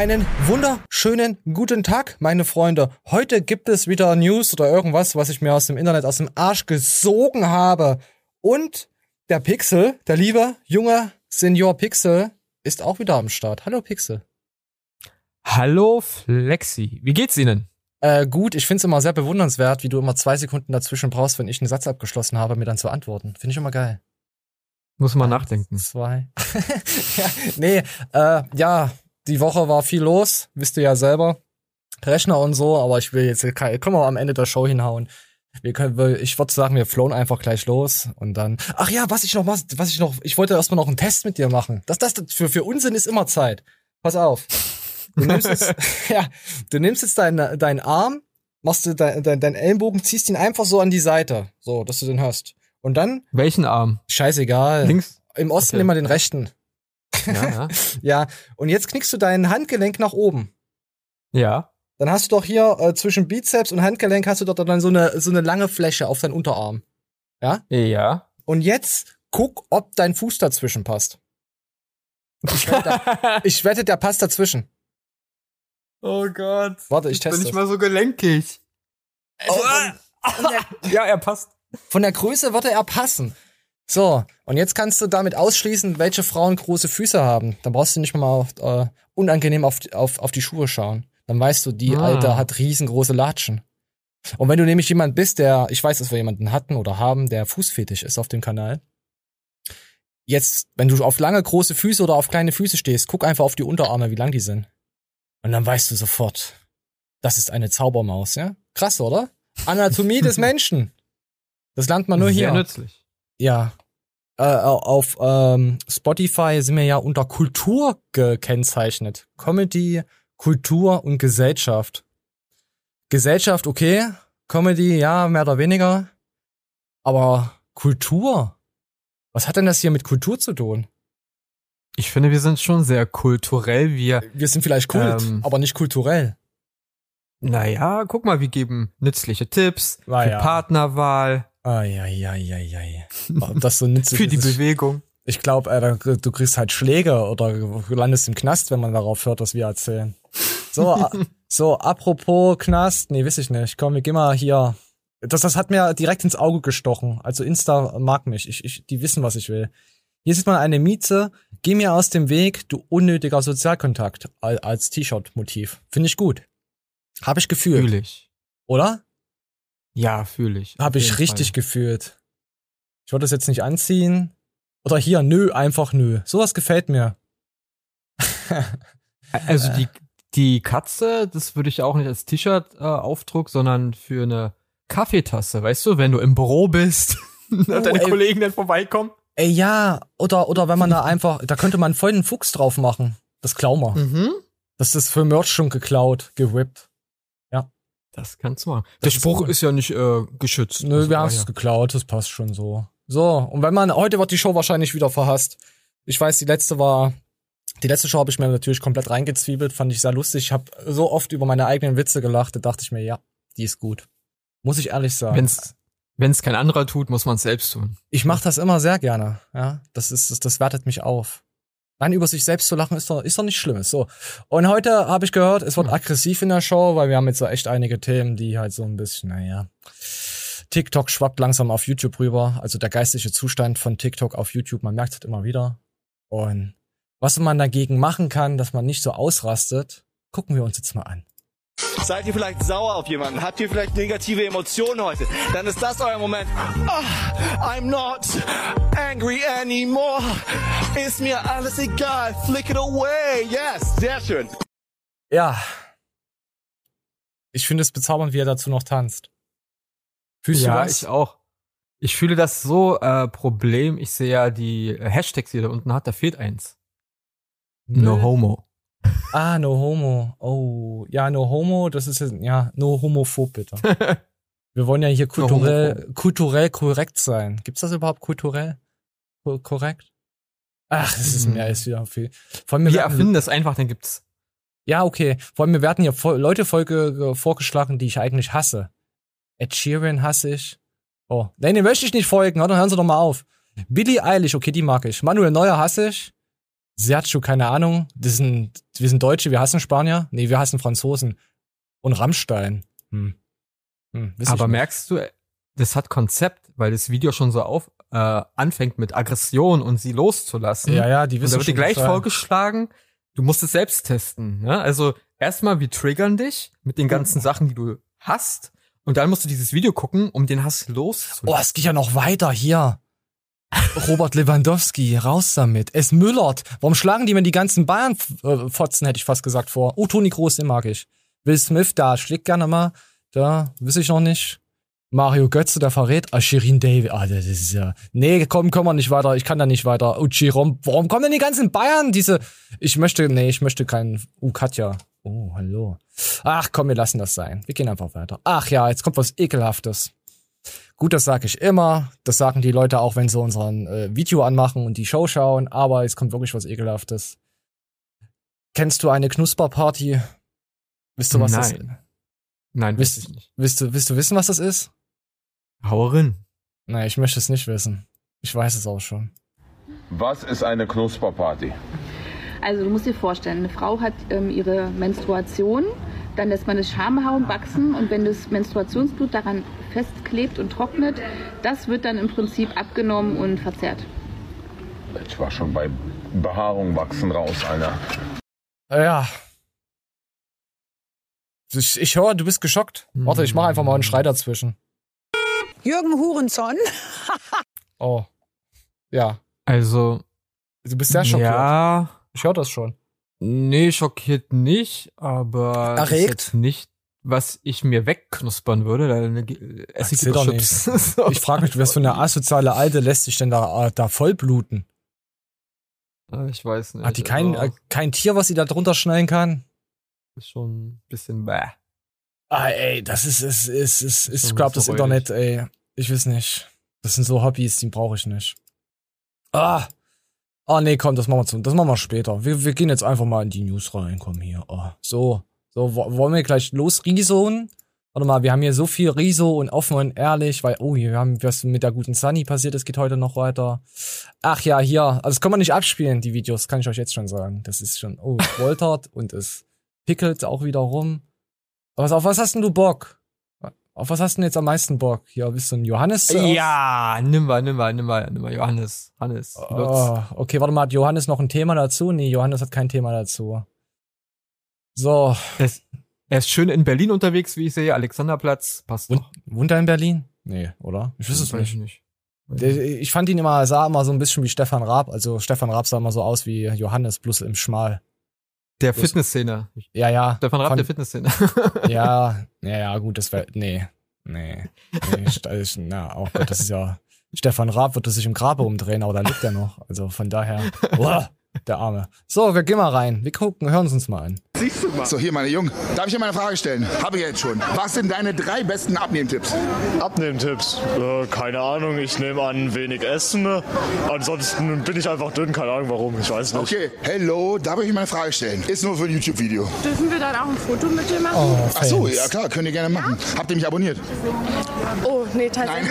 Einen wunderschönen guten Tag, meine Freunde. Heute gibt es wieder News oder irgendwas, was ich mir aus dem Internet aus dem Arsch gesogen habe. Und der Pixel, der liebe junge Senior Pixel, ist auch wieder am Start. Hallo Pixel. Hallo Flexi. Wie geht's Ihnen? Äh, gut, ich find's immer sehr bewundernswert, wie du immer zwei Sekunden dazwischen brauchst, wenn ich einen Satz abgeschlossen habe, mir dann zu antworten. Finde ich immer geil. Muss man nachdenken. Zwei. ja, nee, äh, ja, die Woche war viel los, wisst ihr ja selber. Rechner und so, aber ich will jetzt, können wir am Ende der Show hinhauen. Wir können, ich würde sagen, wir flown einfach gleich los und dann. Ach ja, was ich noch, was, was ich noch, ich wollte erstmal noch einen Test mit dir machen. Das, das, für, für Unsinn ist immer Zeit. Pass auf. Du nimmst jetzt, ja, du nimmst jetzt deinen, deinen Arm, machst du deinen dein, dein Ellenbogen, ziehst ihn einfach so an die Seite, so, dass du den hast. Und dann. Welchen Arm? Scheißegal. Links? Im Osten okay. immer den rechten. Ja, ja. ja, und jetzt knickst du dein Handgelenk nach oben. Ja. Dann hast du doch hier äh, zwischen Bizeps und Handgelenk hast du doch dann so eine, so eine lange Fläche auf deinen Unterarm. Ja? Ja. Und jetzt guck, ob dein Fuß dazwischen passt. Ich wette, der, ich wette, der passt dazwischen. Oh Gott. Warte, ich, ich teste. bin nicht mal so gelenkig. Also, oh. ja, er passt. Von der Größe würde er passen. So, und jetzt kannst du damit ausschließen, welche Frauen große Füße haben. Dann brauchst du nicht mal auf, äh, unangenehm auf, auf, auf die Schuhe schauen. Dann weißt du, die ah. Alte hat riesengroße Latschen. Und wenn du nämlich jemand bist, der, ich weiß, dass wir jemanden hatten oder haben, der Fußfetisch ist auf dem Kanal. Jetzt, wenn du auf lange große Füße oder auf kleine Füße stehst, guck einfach auf die Unterarme, wie lang die sind. Und dann weißt du sofort, das ist eine Zaubermaus, ja? Krass, oder? Anatomie des Menschen. Das lernt man nur Sehr hier. Sehr nützlich. Ja, äh, auf ähm, Spotify sind wir ja unter Kultur gekennzeichnet. Comedy, Kultur und Gesellschaft. Gesellschaft, okay. Comedy, ja, mehr oder weniger. Aber Kultur? Was hat denn das hier mit Kultur zu tun? Ich finde, wir sind schon sehr kulturell. Wir, wir sind vielleicht kult, ähm, aber nicht kulturell. Naja, guck mal, wir geben nützliche Tipps ah, für. Partnerwahl, Eieieiei. Das so nützlich Für die ist. Bewegung. Ich glaube, äh, du kriegst halt Schläge oder landest im Knast, wenn man darauf hört, was wir erzählen. So, so, apropos Knast, nee, weiß ich nicht. Komm, wir gehen mal hier. Das, das hat mir direkt ins Auge gestochen. Also Insta mag mich. Ich, ich, die wissen, was ich will. Hier sieht man eine Mieze. Geh mir aus dem Weg, du unnötiger Sozialkontakt als T-Shirt-Motiv. Finde ich gut. Habe ich gefühlt. Fühl ich. Oder? Ja, fühle ich. Habe ich richtig Fall. gefühlt. Ich wollte das jetzt nicht anziehen. Oder hier, nö, einfach nö. Sowas gefällt mir. also die, die Katze, das würde ich auch nicht als T-Shirt-Aufdruck, äh, sondern für eine Kaffeetasse, weißt du, wenn du im Büro bist und oh, deine ey. Kollegen dann vorbeikommen. Ey, ja, oder, oder wenn man da einfach, da könnte man voll einen Fuchs drauf machen. Das klauen wir. Mhm. Das ist für Merch schon geklaut, gewippt. Das kannst du machen. Der Spruch ist, ist ja nicht äh, geschützt. Nö, wir haben es geklaut, das passt schon so. So, und wenn man, heute wird die Show wahrscheinlich wieder verhasst. Ich weiß, die letzte war, die letzte Show habe ich mir natürlich komplett reingezwiebelt, fand ich sehr lustig. Ich habe so oft über meine eigenen Witze gelacht, da dachte ich mir, ja, die ist gut. Muss ich ehrlich sagen. Wenn's, wenn's kein anderer tut, muss man es selbst tun. Ich mache das immer sehr gerne, ja. Das ist, das, das wertet mich auf. Nein, über sich selbst zu lachen ist doch, ist doch nicht schlimm. So. Und heute habe ich gehört, es wird hm. aggressiv in der Show, weil wir haben jetzt so echt einige Themen, die halt so ein bisschen, naja. TikTok schwappt langsam auf YouTube rüber. Also der geistliche Zustand von TikTok auf YouTube, man merkt es halt immer wieder. Und was man dagegen machen kann, dass man nicht so ausrastet, gucken wir uns jetzt mal an. Seid ihr vielleicht sauer auf jemanden? Habt ihr vielleicht negative Emotionen heute? Dann ist das euer Moment. Oh, I'm not angry anymore. Ist mir alles egal. Flick it away. Yes, sehr schön. Ja. Ich finde es bezaubernd, wie er dazu noch tanzt. Fühlst ja, du das? ich auch. Ich fühle das so äh, Problem. Ich sehe ja die Hashtags, die er da unten hat. Da fehlt eins. No homo. Ah, no homo. Oh, ja, no homo, das ist ja, no homophob bitte. Wir wollen ja hier kulturell, no kulturell korrekt sein. Gibt's das überhaupt kulturell korrekt? Ach, das ist mir alles wieder viel. Vor allem, wir, wir erfinden das einfach, dann gibt's. Ja, okay. Vor allem, wir werden hier Leute Folge vorgeschlagen, die ich eigentlich hasse. Ed Sheeran hasse ich. Oh, nein, den möchte ich nicht folgen, oder? Hören Sie doch mal auf. Billy Eilish, okay, die mag ich. Manuel Neuer hasse ich. Sergio, keine Ahnung. Das sind, wir sind Deutsche, wir hassen Spanier. Nee, wir hassen Franzosen. Und Rammstein. Hm. Hm, Aber merkst du, das hat Konzept, weil das Video schon so auf äh, anfängt mit Aggression und sie loszulassen. Ja, ja, die wissen und da wird dir gleich vorgeschlagen, du musst es selbst testen. Ne? Also erstmal, wir triggern dich mit den ganzen Sachen, die du hast. Und dann musst du dieses Video gucken, um den Hass loszulassen. Oh, es geht ja noch weiter hier. Robert Lewandowski, raus damit. Es müllert. Warum schlagen die mir die ganzen Bayern-Fotzen, hätte ich fast gesagt, vor? Oh, Toni Groß, den mag ich. Will Smith, da schlägt gerne mal. Da, weiß ich noch nicht. Mario Götze, der verrät. Ah, Shirin David. Ah, das ist ja. Nee, komm, komm mal nicht weiter. Ich kann da nicht weiter. Uchi Rom. Warum kommen denn die ganzen Bayern? Diese. Ich möchte. Nee, ich möchte keinen. Uh, Katja. Oh, hallo. Ach komm, wir lassen das sein. Wir gehen einfach weiter. Ach ja, jetzt kommt was Ekelhaftes. Gut, das sage ich immer. Das sagen die Leute auch, wenn sie unseren äh, Video anmachen und die Show schauen. Aber es kommt wirklich was Ekelhaftes. Kennst du eine Knusperparty? Wisst du, was Nein. das ist? Nein, Willst, weiß ich nicht. willst, du, willst du wissen, was das ist? Hauerin. Nein, ich möchte es nicht wissen. Ich weiß es auch schon. Was ist eine Knusperparty? Also du musst dir vorstellen, eine Frau hat ähm, ihre Menstruation, dann lässt man das Schamhaar wachsen und wenn das Menstruationsblut daran festklebt und trocknet, das wird dann im Prinzip abgenommen und verzehrt. Ich war schon bei Behaarung wachsen raus, Alter. Ja. Ich, ich höre, du bist geschockt. Warte, ich mache einfach mal einen Schrei dazwischen. Jürgen Hurenson. Oh. Ja. Also, Du bist sehr schockiert. ja, Ich höre das schon. Nee, schockiert nicht, aber Erregt? nicht, was ich mir wegknuspern würde. Da eine, äh, esse ich doch Chips. so. Ich frage mich, was für eine asoziale Alte lässt sich denn da, äh, da vollbluten? Ah, Ich weiß nicht. Hat die kein, also, äh, kein Tier, was sie da drunter schneiden kann? ist schon ein bisschen bäh. Ah, ey, das ist, ist, ist, ist, ist ich glaube, das. Internet, ey. Ich weiß nicht. Das sind so Hobbys, die brauche ich nicht. Ah. Ah, nee, komm, das machen wir zu, das machen wir später. Wir, wir gehen jetzt einfach mal in die News rein, komm hier. Oh, so. So, wo- wollen wir gleich losrieseln? Warte mal, wir haben hier so viel Riso und offen und ehrlich, weil, oh, wir haben, was mit der guten Sunny passiert ist, geht heute noch weiter. Ach ja, hier, also das kann man nicht abspielen, die Videos, kann ich euch jetzt schon sagen. Das ist schon, oh, es poltert und es pickelt auch wieder rum. Aber auf was hast denn du Bock? Auf was hast du denn jetzt am meisten Bock? Hier, bist du ein Johannes? Ja, nimm mal, nimm mal, nimm mal, nimm mal, Johannes. Hannes. Lutz. Oh, okay, warte mal, hat Johannes noch ein Thema dazu? Nee, Johannes hat kein Thema dazu. So, Er ist, er ist schön in Berlin unterwegs, wie ich sehe. Alexanderplatz. Passt Wun doch. wohnt er in Berlin? Nee, oder? Ich wüsste es nicht. ich nicht. Ich fand ihn immer, er sah immer so ein bisschen wie Stefan Raab. Also Stefan Raab sah immer so aus wie Johannes, bloß im Schmal. Der Fitnessszene. Ja, ja. Stefan Raab, der Fitnessszene. Ja, ja, ja, gut, das wäre, nee, nee, nee, ich- na, oh Gott, das ist ja, Stefan Raab wird sich im Grabe umdrehen, aber da liegt er noch, also von daher, uah, der Arme. So, wir gehen mal rein, wir gucken, hören es uns mal an. So, hier, meine Jungen. Darf ich dir mal eine Frage stellen? Habe ich jetzt schon. Was sind deine drei besten Abnehmtipps? Abnehmtipps? Äh, keine Ahnung, ich nehme an, wenig essen. Ansonsten bin ich einfach dünn, keine Ahnung warum, ich weiß nicht. Okay, hello, darf ich mal eine Frage stellen? Ist nur für ein YouTube-Video. Dürfen wir dann auch ein Foto mit dir machen? Oh, Ach so, ja klar, könnt ihr gerne machen. Habt ihr mich abonniert? Oh, nee, tatsächlich.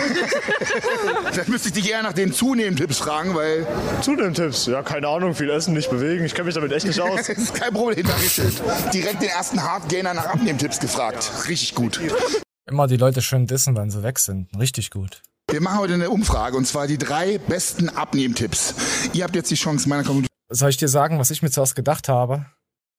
Dann müsste ich dich eher nach den Zunehmtipps fragen, weil Zunehmtipps? Ja, keine Ahnung, viel essen, nicht bewegen. Ich kenne mich damit echt nicht aus. das ist kein Problem, Dankeschön. Direkt den ersten Hardgainer nach Abnehmtipps gefragt. Richtig gut. Immer die Leute schön dissen, wenn sie weg sind, richtig gut. Wir machen heute eine Umfrage und zwar die drei besten Abnehmtipps. Ihr habt jetzt die Chance, meiner Community Soll ich dir sagen, was ich mir zuerst gedacht habe?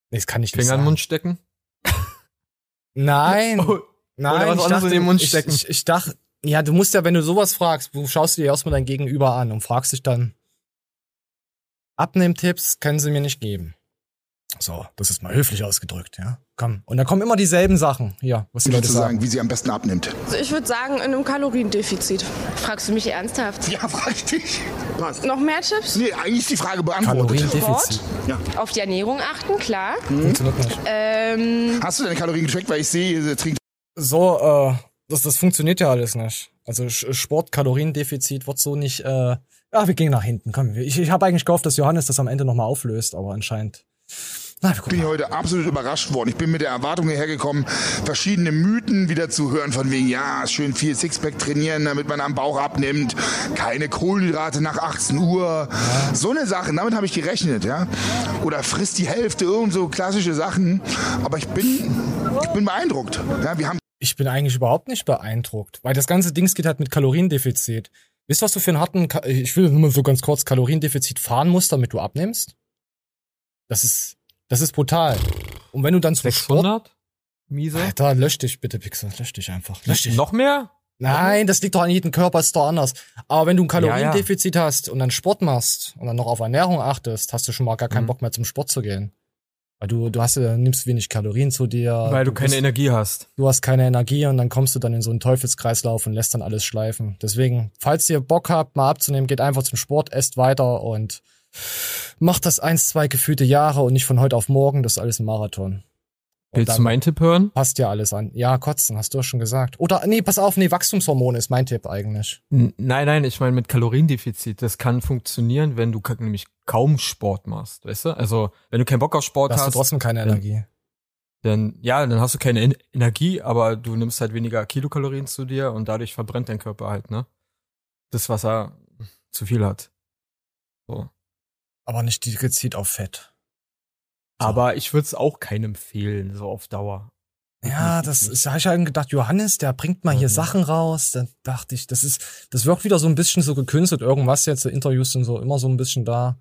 Nee, das kann ich nicht Finger in den. Mund stecken. Nein, Oh, nein, oder was ich anderes dachte, in den Mund ich, stecken. Ich, ich dachte, ja, du musst ja, wenn du sowas fragst, du schaust dir erstmal dein Gegenüber an und fragst dich dann, Abnehmtipps können sie mir nicht geben. So, das ist mal höflich ausgedrückt, ja. Komm. Und dann kommen immer dieselben Sachen. Hier, was die Leute sagen. sagen, wie sie am besten abnimmt. Also ich würde sagen, in einem Kaloriendefizit. Fragst du mich ernsthaft? Ja, frag ich dich. Was? Noch mehr Tipps? Nee, eigentlich ist die Frage beantwortet. Kaloriendefizit. Auf die Ernährung achten, klar. Funktioniert nicht. Ähm, Hast du deine Kalorien getrackt? Weil ich sehe, ihr trinkt So, äh, das, das funktioniert ja alles nicht. Also Sport, Kaloriendefizit wird so nicht, äh, ja, wir gehen nach hinten. Komm, ich, ich habe eigentlich gehofft, dass Johannes das am Ende nochmal auflöst, aber anscheinend Na, Ich bin heute absolut überrascht worden. Ich bin mit der Erwartung hierher gekommen, verschiedene Mythen wieder zu hören, von wegen, ja, schön viel Sixpack trainieren, damit man am Bauch abnimmt, keine Kohlenhydrate nach 18 Uhr. So eine Sache, damit habe ich gerechnet, ja. Oder frisst die Hälfte, irgend so klassische Sachen. Aber ich bin, ich bin beeindruckt. Ja, wir haben Ich bin eigentlich überhaupt nicht beeindruckt, weil das ganze Dings geht halt mit Kaloriendefizit. Wisst ihr, was du für einen harten, Ka ich will nur mal so ganz kurz Kaloriendefizit fahren musst, damit du abnimmst? Das ist, das ist brutal. Und wenn du dann zum Sport, 600? Miese? Alter, lösch dich bitte, Pixel, lösch dich einfach, lösch dich. Noch mehr? Nein, das liegt doch an jedem Körper, ist doch anders. Aber wenn du ein Kaloriendefizit hast und dann Sport machst und dann noch auf Ernährung achtest, hast du schon mal gar keinen Mhm. Bock mehr zum Sport zu gehen. Weil du, du hast, ja- nimmst wenig Kalorien zu dir. Weil du keine bist- Energie hast. du hast keine Energie und dann kommst du dann in so einen Teufelskreislauf und lässt dann alles schleifen. Deswegen, falls ihr Bock habt, mal abzunehmen, geht einfach zum Sport, esst weiter und macht das eins, zwei gefühlte Jahre und nicht von heute auf morgen. Das ist alles ein Marathon. Und Willst du meinen Tipp hören? passt ja alles an. Ja, kotzen, hast du ja schon gesagt. Oder, nee, pass auf, nee, Wachstumshormone ist mein Tipp eigentlich. N- Nein, nein, ich meine mit Kaloriendefizit. Das kann funktionieren, wenn du nämlich kaum Sport machst, weißt du? Also, wenn du keinen Bock auf Sport hast hast, du trotzdem keine Energie. dann, ja, dann hast du keine En Energie, aber du nimmst halt weniger Kilokalorien zu dir und dadurch verbrennt dein Körper halt, ne? Das, was er zu viel hat. So. Aber nicht die gezielt auf Fett. Aber ich würde es auch keinem empfehlen, so auf Dauer. Ja, das ist, da hab ich halt gedacht, Johannes, der bringt mal hier Mhm. Sachen raus. Dann dachte ich, das ist, das wirkt wieder so ein bisschen so gekünstelt, irgendwas jetzt, so Interviews sind so immer so ein bisschen da.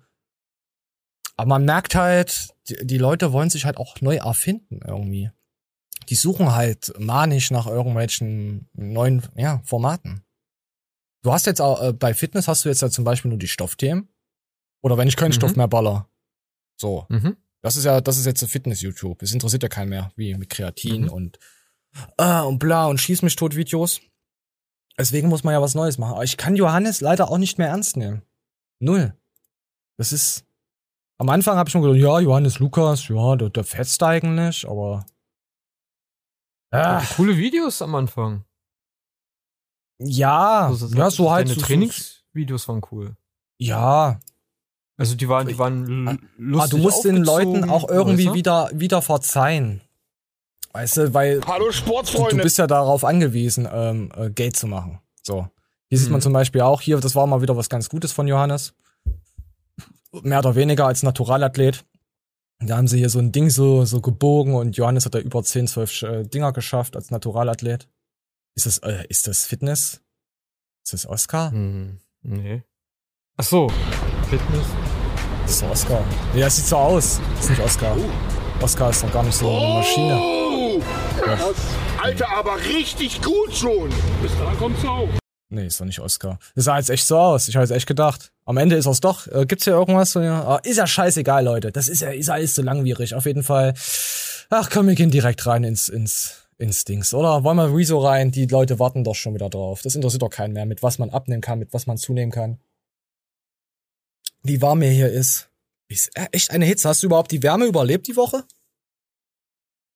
Aber man merkt halt, die, die Leute wollen sich halt auch neu erfinden irgendwie. Die suchen halt manisch nach irgendwelchen neuen, ja, Formaten. Du hast jetzt auch, äh, bei Fitness hast du jetzt ja zum Beispiel nur die Stoffthemen. Oder wenn ich keinen Mhm. Stoff mehr baller. So. Mhm. Das ist ja, das ist jetzt Fitness-YouTube. Es interessiert ja keinen mehr, wie mit Kreatin Mhm. und äh, und bla und schieß mich tot Videos. Deswegen muss man ja was Neues machen. Aber ich kann Johannes leider auch nicht mehr ernst nehmen. Null. Das ist. Am Anfang habe ich schon gedacht, ja, Johannes Lukas, ja, der, der fetzt eigentlich, aber. Ah, Coole Videos am Anfang. ja, So- ja, so halt. Deine so- so- Trainingsvideos waren cool. Ja, Also die waren, die waren aber lustig Ah, du musst den Leuten auch irgendwie weißt du? wieder, wieder verzeihen. Weißt du, weil Hallo du, Sportsfreunde. du bist ja darauf angewiesen, ähm, äh, Geld zu machen. So. Hier sieht man Mhm. zum Beispiel auch hier, das war mal wieder was ganz Gutes von Johannes. Mehr oder weniger als Naturalathlet. Da haben sie hier so ein Ding so, so gebogen und Johannes hat da über 10, 12 äh, Dinger geschafft als Naturalathlet. Ist das, äh, ist das Fitness? Ist das Oscar? Hm, nee. Ach so, Fitness. Das ist Oscar. Ja, das sieht so aus. Das ist nicht Oscar. Oscar ist doch gar nicht so eine Maschine. Oh, das, Alter, aber richtig gut schon. Bis dahin kommt's auch. Nee, ist doch nicht Oscar. Das sah jetzt echt so aus. Ich habe jetzt echt gedacht. Am Ende ist es doch. Äh, gibt's hier irgendwas? Ja? Ah, ist ja scheißegal, Leute. Das ist ja ist alles so langwierig. Auf jeden Fall. Ach komm, wir gehen direkt rein ins, ins, ins Dings. Oder wollen wir Rezo rein? Die Leute warten doch schon wieder drauf. Das interessiert doch keinen mehr, mit was man abnehmen kann, mit was man zunehmen kann. Wie warm mir hier ist. Ist echt eine Hitze. Hast du überhaupt die Wärme überlebt die Woche?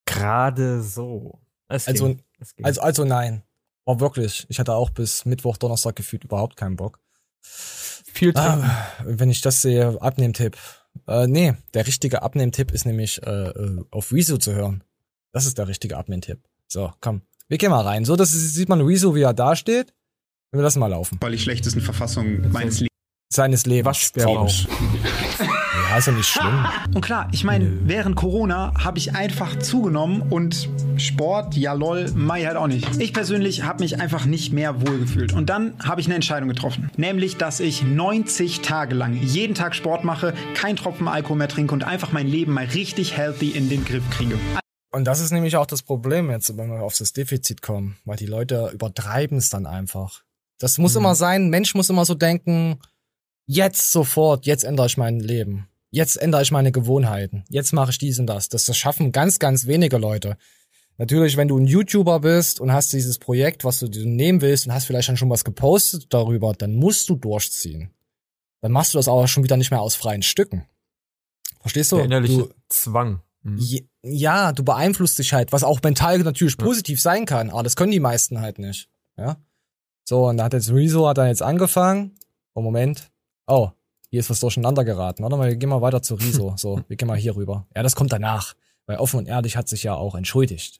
Gerade so. Es Also- ging. Ging. Also, also nein. War wirklich. Ich hatte auch bis Mittwoch, Donnerstag gefühlt überhaupt keinen Bock. viel trinken. Ah, wenn ich das sehe, Abnehmtipp. Äh, nee, der richtige Abnehmtipp ist nämlich äh, äh, auf Rezo zu hören. Das ist der richtige Abnehmtipp. So, komm. Wir gehen mal rein. So, das ist, sieht man Rezo, wie er da steht. Wir lassen mal laufen. Weil ich schlechtesten Verfassung meines Lebens. Seines Lebens. Waschbärrauch. Ja, ist ja nicht schlimm. Und klar, ich meine, während Corona habe ich einfach zugenommen und Sport, ja lol, Mai halt auch nicht. Ich persönlich habe mich einfach nicht mehr wohlgefühlt. Und dann habe ich eine Entscheidung getroffen. Nämlich, dass ich 90 Tage lang jeden Tag Sport mache, kein Tropfen Alkohol mehr trinke und einfach mein Leben mal richtig healthy in den Griff kriege. Und das ist nämlich auch das Problem jetzt, wenn wir auf das Defizit kommen, weil die Leute übertreiben es dann einfach. Das muss Mhm. immer sein, ein Mensch muss immer so denken, jetzt sofort, jetzt ändere ich mein Leben. Jetzt ändere ich meine Gewohnheiten. Jetzt mache ich dies und das. Das, das schaffen ganz, ganz wenige Leute. Natürlich, wenn du ein YouTuber bist und hast dieses Projekt, was du dir nehmen willst und hast vielleicht dann schon was gepostet darüber, dann musst du durchziehen. Dann machst du das aber schon wieder nicht mehr aus freien Stücken. Verstehst du? Der innerliche du Zwang. Mhm. Ja, du beeinflusst dich halt, was auch mental natürlich positiv sein kann, aber das können die meisten halt nicht. Ja. So, und da hat jetzt Rezo hat dann jetzt angefangen. Oh, Moment. Oh, Hier ist was durcheinander geraten. Warte mal, wir gehen mal weiter zu Riso. So, wir gehen mal hier rüber. Ja, das kommt danach. Weil offen und ehrlich hat sich ja auch entschuldigt.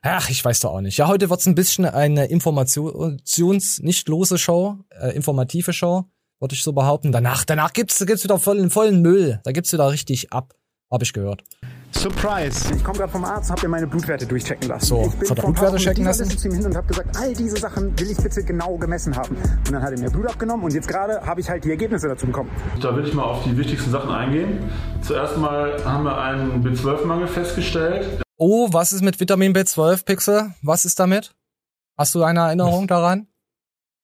Ach, ich weiß doch auch nicht. Ja, heute wird's ein bisschen eine informations nicht lose Show, äh, informative Show, würde ich so behaupten. Danach, danach gibt's, gibt's wieder vollen, vollen Müll. Da gibt's wieder richtig ab. Hab ich gehört. Surprise! Ich komme gerade vom Arzt, habe mir meine Blutwerte durchchecken lassen. So, ich bin hat er Blutwerte checken lassen? Zu ihm hin und habe gesagt, all diese Sachen will ich bitte genau gemessen haben. Und dann hat er mir Blut abgenommen und jetzt gerade habe ich halt die Ergebnisse dazu bekommen. Da will ich mal auf die wichtigsten Sachen eingehen. Zuerst mal haben wir einen B12-Mangel festgestellt. Oh, was ist mit Vitamin B12, Pixel? Was ist damit? Hast du eine Erinnerung daran?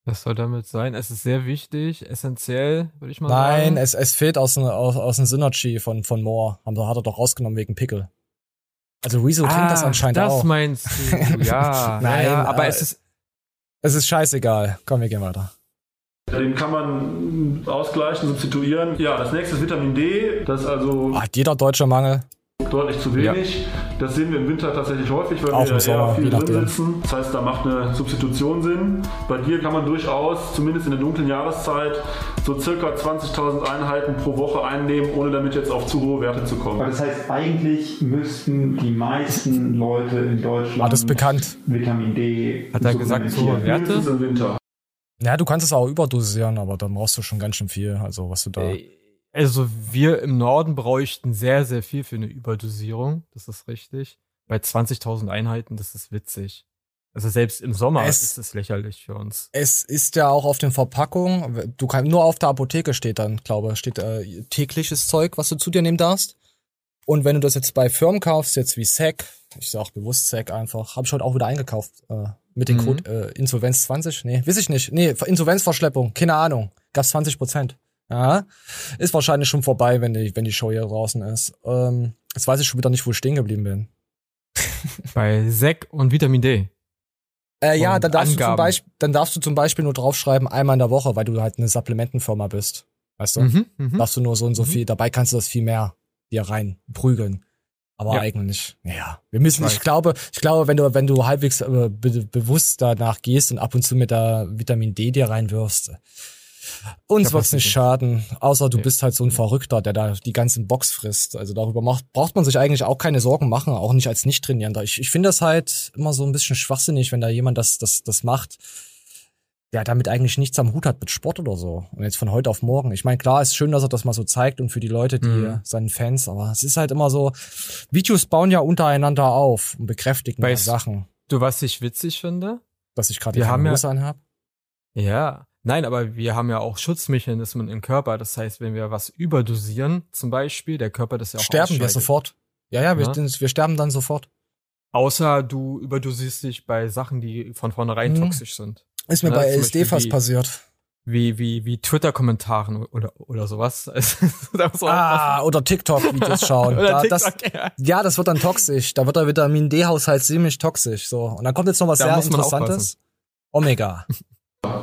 Was soll damit sein? Es ist sehr wichtig, essentiell, würde ich mal Nein, sagen. es, es fehlt aus, dem- aus, aus dem Synergy von, von Moore. Haben, hat er doch rausgenommen wegen Pickel. Also Rezo trinkt das anscheinend Ah, das auch. meinst du, ja. Nein, ja, aber äh, es ist, Es ist scheißegal. Komm, wir gehen weiter. Den kann man ausgleichen, substituieren. Ja, das nächste ist Vitamin D. Das ist also Hat jeder deutsche Mangel. Deutlich zu wenig. Das sehen wir im Winter tatsächlich häufig, weil Auch wir im Sommer, eher viel drin sitzen. Das heißt, da macht eine Substitution Sinn. Bei dir kann man durchaus, zumindest in der dunklen Jahreszeit, so circa 20.000 Einheiten pro Woche einnehmen, ohne damit jetzt auf zu hohe Werte zu kommen. Aber das heißt, eigentlich müssten die meisten Leute in Deutschland War das bekannt? Vitamin D Hat er gesagt, so. Werte? Im Winter. Ja, du kannst es auch überdosieren, aber dann brauchst du schon ganz schön viel. Also, was du da. Also wir im Norden bräuchten sehr, sehr viel für eine Überdosierung. Das ist richtig. Bei 20.000 Einheiten, das ist witzig. Also selbst im Sommer Es- ist es lächerlich für uns. Es ist ja auch auf den Verpackungen, du kannst nur auf der Apotheke steht dann, glaube steht äh, tägliches Zeug, was du zu dir nehmen darfst. Und wenn du das jetzt bei Firmen kaufst, jetzt wie SEC, ich sag bewusst SEC einfach, habe ich heute auch wieder eingekauft äh, mit dem Mhm. Code äh, Insolvenz 20. Nee, weiß ich nicht. Nee, Insolvenzverschleppung, keine Ahnung. Gab's 20 Prozent. Ja, ist wahrscheinlich schon vorbei, wenn die, wenn die Show hier draußen ist. Ähm, jetzt weiß ich schon wieder nicht, wo ich stehen geblieben bin. Bei Sek und Vitamin D. Äh, ja, dann darfst, du zum. Beispiel, dann darfst du zum Beispiel nur draufschreiben, einmal in der Woche, weil du halt eine Supplementenfirma bist. Weißt du? Mhm, mhm. Darfst du nur so und so viel, dabei kannst du das viel mehr dir rein prügeln. Aber Ja. eigentlich, ja. Wir müssen, Ich ich, glaube, ich glaube, wenn du, wenn du halbwegs äh, be bewusst danach gehst und ab und zu mit der Vitamin D dir reinwirfst, uns wird's nicht schaden, außer du Nee. bist halt so ein Verrückter, der da die ganzen Box frisst. Also darüber macht, braucht man sich eigentlich auch keine Sorgen machen, auch nicht als Nicht-Trainierender. Ich, ich finde das halt immer so ein bisschen schwachsinnig, wenn da jemand das, das, das macht, der damit eigentlich nichts am Hut hat mit Sport oder so. Und jetzt von heute auf morgen. Ich meine, klar, ist schön, dass er das mal so zeigt und für die Leute, die Mhm. seinen Fans, aber es ist halt immer so, Videos bauen ja untereinander auf und bekräftigen Weißt Sachen, Du, was ich witzig finde? dass ich gerade die haben ja- Hose anhab. Ja. Nein, aber wir haben ja auch Schutzmechanismen im Körper. Das heißt, wenn wir was überdosieren, zum Beispiel, der Körper das ja auch Sterben wir sofort. Ja, ja, wir, Ja. wir sterben dann sofort. Außer du überdosierst dich bei Sachen, die von vornherein Mhm. toxisch sind. Ist mir Ja, bei zum LSD fast passiert. Wie, wie, wie Twitter-Kommentaren oder, oder sowas. Also, Ah, oder TikTok-Videos schauen. Oder da, das, TikTok, ja. ja, das wird dann toxisch. Da wird der Vitamin D-Haushalt ziemlich toxisch. So. Und dann kommt jetzt noch was Da sehr Interessantes. Omega.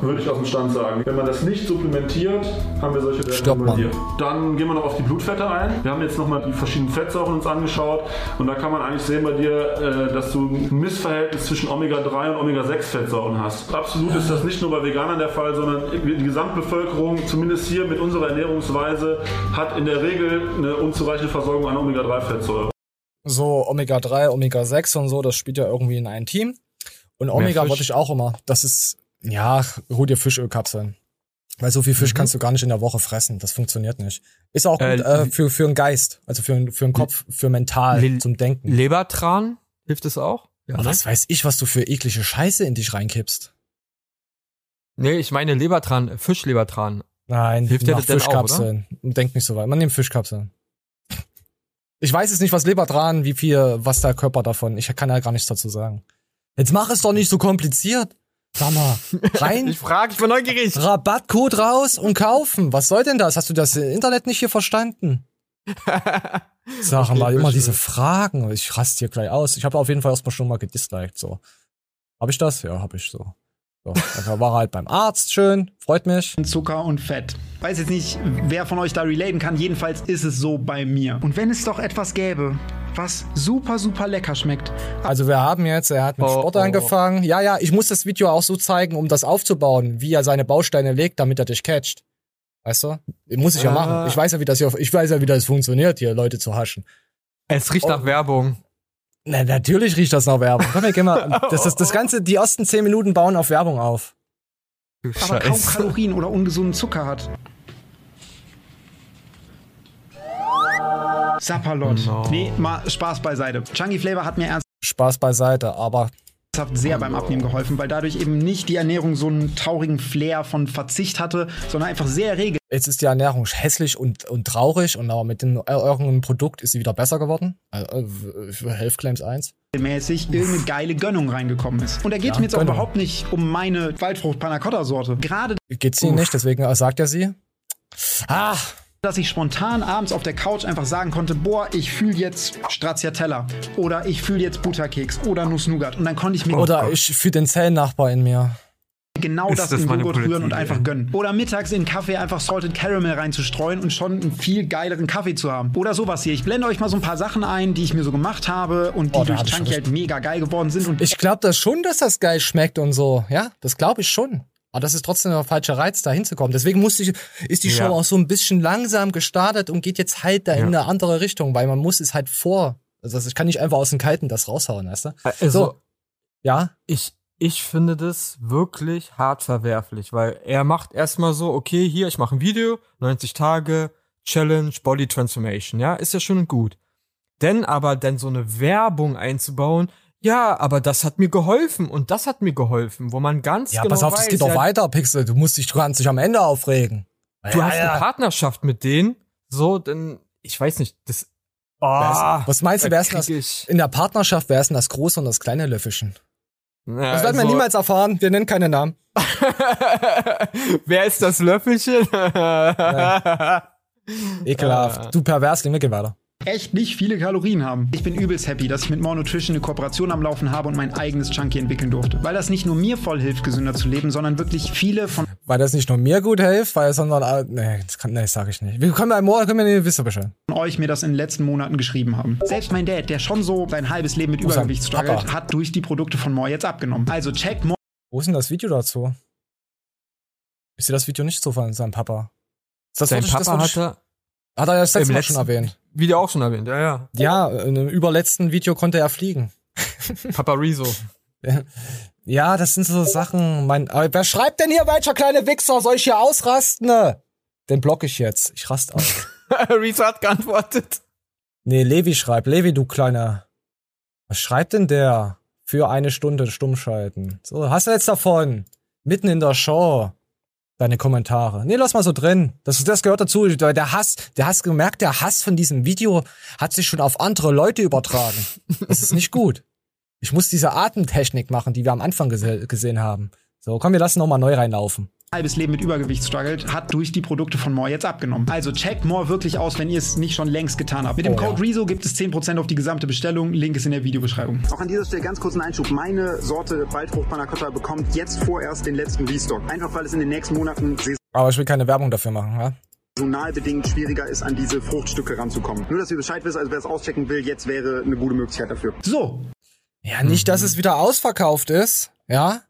Würde ich aus dem Stand sagen. Wenn man das nicht supplementiert, haben wir solche Werte hier. Dann gehen wir noch auf die Blutfette ein. Wir haben jetzt nochmal die verschiedenen Fettsäuren uns angeschaut und da kann man eigentlich sehen bei dir, äh, dass du ein Missverhältnis zwischen Omega-3 und Omega-6-Fettsäuren hast. Absolut ist das nicht nur bei Veganern der Fall, sondern die Gesamtbevölkerung, zumindest hier mit unserer Ernährungsweise, hat in der Regel eine unzureichende Versorgung an Omega-3-Fettsäuren. So, Omega-3, Omega-6 und so, das spielt ja irgendwie in ein Team. Und Omega wollte ich auch immer. Das ist, ja, hol dir Fischölkapseln. Weil so viel Fisch Mhm. kannst du gar nicht in der Woche fressen. Das funktioniert nicht. Ist auch gut Äh, äh, für, für den Geist, also für, für den Kopf, für mental, Le- zum Denken. Lebertran, hilft es auch? Ja, ne? was weiß ich, was du für eklige Scheiße in dich reinkippst. Nee, ich meine Lebertran, äh, Fischlebertran. Nein, Hilft dir das denn auch, Fischkapseln. Denk nicht so weit. Man nimmt Fischkapseln. Ich weiß jetzt nicht, was Lebertran, wie viel, was der Körper davon. Ich kann ja gar nichts dazu sagen. Jetzt mach es doch nicht so kompliziert. Sag mal, rein, Ich frage, ich bin neugierig. Rabattcode raus und kaufen. Was soll denn das? Hast du das Internet nicht hier verstanden? Sag Okay, mal, immer diese Fragen. Ich raste hier gleich aus. Ich habe auf jeden Fall erstmal schon mal gedisliked. So. Hab ich das? Ja, hab ich so. So, da war er halt beim Arzt, schön, freut mich. Zucker und Fett. Weiß jetzt nicht, wer von euch da relaten kann. Jedenfalls ist es so bei mir. Und wenn es doch etwas gäbe, was super, super lecker schmeckt. Also wir haben jetzt, er hat mit Oh, Sport oh. angefangen. Ja, ja, ich muss das Video auch so zeigen, um das aufzubauen, wie er seine Bausteine legt, damit er dich catcht. Weißt du? Muss ich ja Äh. machen. Ich weiß ja, wie das hier, ich weiß ja, wie das funktioniert, hier Leute zu haschen. Es riecht Oh. nach Werbung. Na, natürlich riecht das nach Werbung. Komm, wir gehen mal. Das, das, das Ganze, die ersten zehn Minuten bauen auf Werbung auf. Aber kaum. Kalorien oder ungesunden Zucker hat. Sapperlot. No. Nee, mal Spaß beiseite. Chunky Flavor hat mir ernsthaft Spaß beiseite, aber sehr beim Abnehmen geholfen, weil dadurch eben nicht die Ernährung so einen traurigen Flair von Verzicht hatte, sondern einfach sehr rege. jetzt ist die Ernährung hässlich und, und traurig und aber mit dem irgendeinem Produkt ist sie wieder besser geworden. Also, für Health Claims 1. mäßig irgendeine geile Gönnung reingekommen ist. Und da geht es Ja, mir jetzt auch Gönnung. überhaupt nicht um meine Waldfrucht Panna Cotta Sorte. Gerade, Geht's sie nicht, deswegen sagt er sie. Ah, dass ich spontan abends auf der Couch einfach sagen konnte, boah, ich fühle jetzt Stracciatella oder ich fühle jetzt Butterkeks oder Nuss-Nougat. Und dann konnte ich mir oder ich für den Zellennachbar in mir. genau das, das in Joghurt rühren und einfach gönnen. Oder mittags in Kaffee einfach Salted Caramel reinzustreuen und schon einen viel geileren Kaffee zu haben. Oder sowas hier. Ich blende euch mal so ein paar Sachen ein, die ich mir so gemacht habe und die Oh, durch Chunky halt mega geil geworden sind. Und Ich glaube das schon, dass das geil schmeckt und so. Ja, das glaube ich schon. Aber das ist trotzdem der falsche Reiz, da hinzukommen. Deswegen musste ich, ist die Show Ja. auch so ein bisschen langsam gestartet und geht jetzt halt da in Ja. eine andere Richtung, weil man muss es halt vor. Also ich kann nicht einfach aus dem Kalten das raushauen, weißt du? Also, So. Ja, ich, ich finde das wirklich hart verwerflich, weil er macht erstmal so, okay, hier, ich mache ein Video, 90 Tage, Challenge, Body Transformation, ja, ist ja schön und gut. Denn aber dann so eine Werbung einzubauen, ja, aber das hat mir geholfen und das hat mir geholfen, wo man ganz ja, genau pass auf, weiß, das geht doch ja, weiter, Pixel. Du musst dich, du kannst dich am Ende aufregen. du Ja, hast ja. eine Partnerschaft mit denen, so, denn, ich weiß nicht, das, ist- Was meinst du, wer ist das? ich- In der Partnerschaft, wer ist denn das große und das kleine Löffelchen? Ja, Das werden wir also- niemals erfahren. Wir nennen keine Namen. Wer ist das Löffelchen? Ekelhaft. Du Perversling, wir gehen weiter. Echt nicht viele Kalorien haben. Ich bin übelst happy, dass ich mit More Nutrition eine Kooperation am Laufen habe und mein eigenes Chunky entwickeln durfte. Weil das nicht nur mir voll hilft, gesünder zu leben, sondern wirklich viele von Weil das nicht nur mir gut hilft, weil sondern nee, das kann, nee, das sag ich nicht. Wir können mal morgen können wir nicht wissen Bescheid. euch mir das in den letzten Monaten geschrieben haben. Selbst mein Dad, der schon so sein halbes Leben mit Wo ist er? Übergewicht struggelt, hat durch die Produkte von More jetzt abgenommen. Also checkt More Wo ist denn das Video dazu? Ich sehe das Video nicht so von seinem Papa. Das Sein Papa ich- hatte Hat er ja das letzte Mal schon letzten erwähnt. Video auch schon erwähnt, ja, ja. Ja, in einem überletzten Video konnte er fliegen. Papa Rezo. Ja, das sind so Sachen. Mein, aber wer schreibt denn hier, welcher kleine Wichser? Soll ich hier ausrasten? Ne? Den block ich jetzt. Ich rast aus. Rezo hat geantwortet. nee, Levi schreibt. Levi, du kleiner. Was schreibt denn der? Für eine Stunde stumm schalten. So, hast du jetzt davon? Mitten in der Show. Deine Kommentare. Nee, lass mal so drin. Das, das gehört dazu. Der Hass, der hast gemerkt, der Hass von diesem Video hat sich schon auf andere Leute übertragen. Das ist nicht gut. Ich muss diese Atemtechnik machen, die wir am Anfang gese gesehen haben. So, komm, wir lassen noch mal neu reinlaufen. Halbes Leben mit Übergewicht struggelt, hat durch die Produkte von More jetzt abgenommen. Also checkt More wirklich aus, wenn ihr es nicht schon längst getan habt. Mit dem Oh, Code ja. REZO gibt es 10% auf die gesamte Bestellung. Link ist in der Videobeschreibung. Auch an dieser Stelle ganz kurz ein Einschub. Meine Sorte Waldfrucht Panna Cotta bekommt jetzt vorerst den letzten Restock. Einfach weil es in den nächsten Monaten Aber ich will keine Werbung dafür machen, ja? saisonal bedingt schwieriger ist, an diese Fruchtstücke ranzukommen. Nur, dass ihr Bescheid wisst, also wer es auschecken will, jetzt wäre eine gute Möglichkeit dafür. So, Ja, nicht, dass es wieder ausverkauft ist, ja?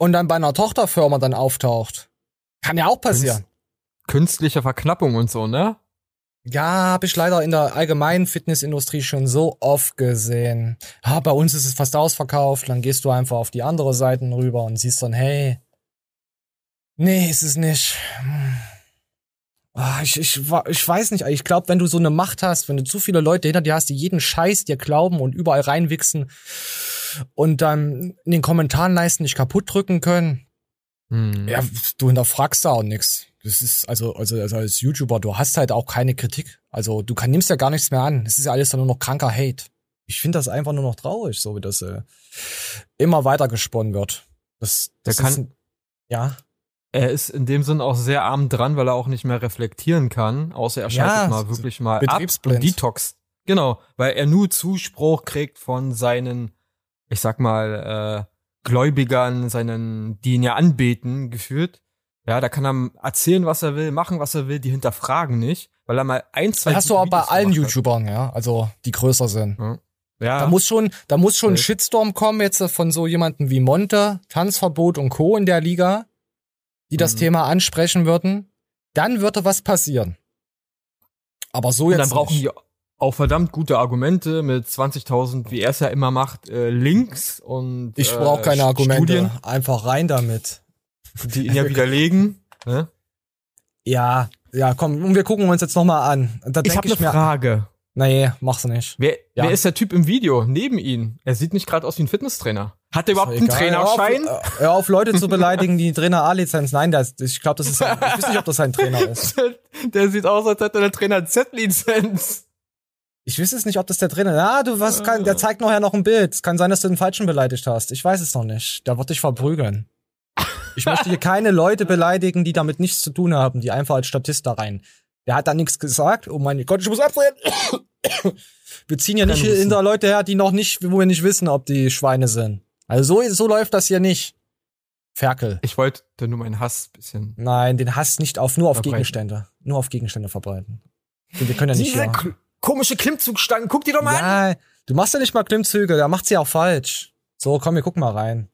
Und dann bei einer Tochterfirma dann auftaucht. Kann ja auch passieren. Künstliche Verknappung und so, ne? Ja, habe ich leider in der allgemeinen Fitnessindustrie schon so oft gesehen. Ja, bei uns ist es fast ausverkauft, dann gehst du einfach auf die andere Seiten rüber und siehst dann, hey, nee, ist es nicht. Hm. Ah, ich, ich, ich weiß nicht, ich glaube, wenn du so eine Macht hast, wenn du zu viele Leute hinter dir hast, die jeden Scheiß dir glauben und überall reinwichsen und dann in den Kommentarleisten dich kaputt drücken können, Hm. ja, du hinterfragst da auch nix. Das ist also, also, also als YouTuber, du hast halt auch keine Kritik. Also du kann, nimmst ja gar nichts mehr an. Es ist ja alles dann nur noch kranker Hate. Ich finde das einfach nur noch traurig, so wie das äh, immer weiter gesponnen wird. Das, Der das kann, ist, ja, er ist in dem Sinn auch sehr arm dran, weil er auch nicht mehr reflektieren kann, außer er schaltet Ja, mal wirklich mal ab und Detox. Genau, weil er nur Zuspruch kriegt von seinen, ich sag mal, äh, Gläubigern, seinen, die ihn ja anbeten, geführt. Ja, da kann er erzählen, was er will, machen, was er will, die hinterfragen nicht, weil er mal ein, zwei das hast du auch bei allen hat. YouTubern, ja, also die größer sind. Ja. Da muss schon, da muss schon ein Safe. Shitstorm kommen jetzt von so jemanden wie Monte, Tanzverbot und Co. in der Liga, die das Mhm. Thema ansprechen würden. dann würde was passieren. Aber so Und jetzt dann brauchen nicht. die auch verdammt gute Argumente mit 20.000, wie er es ja immer macht, äh, Links und Ich äh, brauche keine Argumente. Studien, Einfach rein damit. die ihn ja widerlegen. Ne? Ja, ja, komm, und wir gucken uns jetzt nochmal an. Da Ich habe eine mir, Frage. Nee, mach's nicht. Wer, Ja. wer ist der Typ im Video neben ihm? Er sieht nicht gerade aus wie ein Fitnesstrainer. Hat er überhaupt einen Egal. Trainerschein? Hör auf, hör auf, Leute zu beleidigen, die Trainer A-Lizenz. Nein, das, ich glaube, das ist ein, ich weiß nicht, ob das ein Trainer ist. Der sieht aus, als hätte der Trainer Z-Lizenz. Ich weiß es nicht, ob das der Trainer. Ja, du was kann, der zeigt nachher noch ein Bild. Es kann sein, dass du den falschen beleidigt hast. Ich weiß es noch nicht. Der wird dich verprügeln. Ich möchte hier keine Leute beleidigen, die damit nichts zu tun haben, die einfach als Statist da rein. Der hat da nichts gesagt. Oh mein Gott, ich muss abdrehen. Wir ziehen ja nicht hinter Leute her, die noch nicht, wo wir nicht wissen, ob die Schweine sind. Also so, so läuft das hier nicht. Ferkel. Ich wollte nur meinen Hass bisschen. Nein, den Hass nicht auf, nur auf Verbreiten. Gegenstände. Nur auf Gegenstände verbreiten. Wir können ja nicht Diese komische Klimmzugstangen, guck die doch mal an. Ja, du machst ja nicht mal Klimmzüge, der macht sie auch falsch. So, komm, wir gucken mal rein.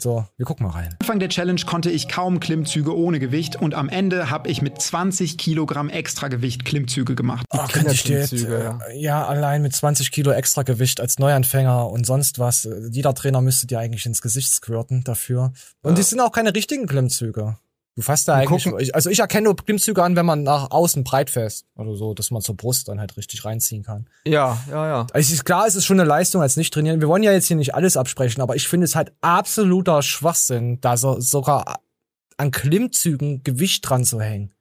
So, wir gucken mal rein. Anfang der Challenge konnte ich kaum Klimmzüge ohne Gewicht und am Ende habe ich mit 20 Kilogramm Extragewicht Klimmzüge gemacht. Oh, dir Kinderklimmzüge, äh, ja, allein mit 20 Kilo extra Gewicht als Neuanfänger und sonst was. Jeder Trainer müsste dir eigentlich ins Gesicht squirten dafür. Und Ja. die sind auch keine richtigen Klimmzüge. Du fasst da eigentlich, gucken- also ich erkenne nur Klimmzüge an, wenn man nach außen breit fässt. Oder so, dass man zur Brust dann halt richtig reinziehen kann. Ja, ja, ja. Also es ist klar, es ist schon eine Leistung als nicht trainieren. Wir wollen ja jetzt hier nicht alles absprechen, aber ich finde es halt absoluter Schwachsinn, da so, sogar an Klimmzügen Gewicht dran zu hängen.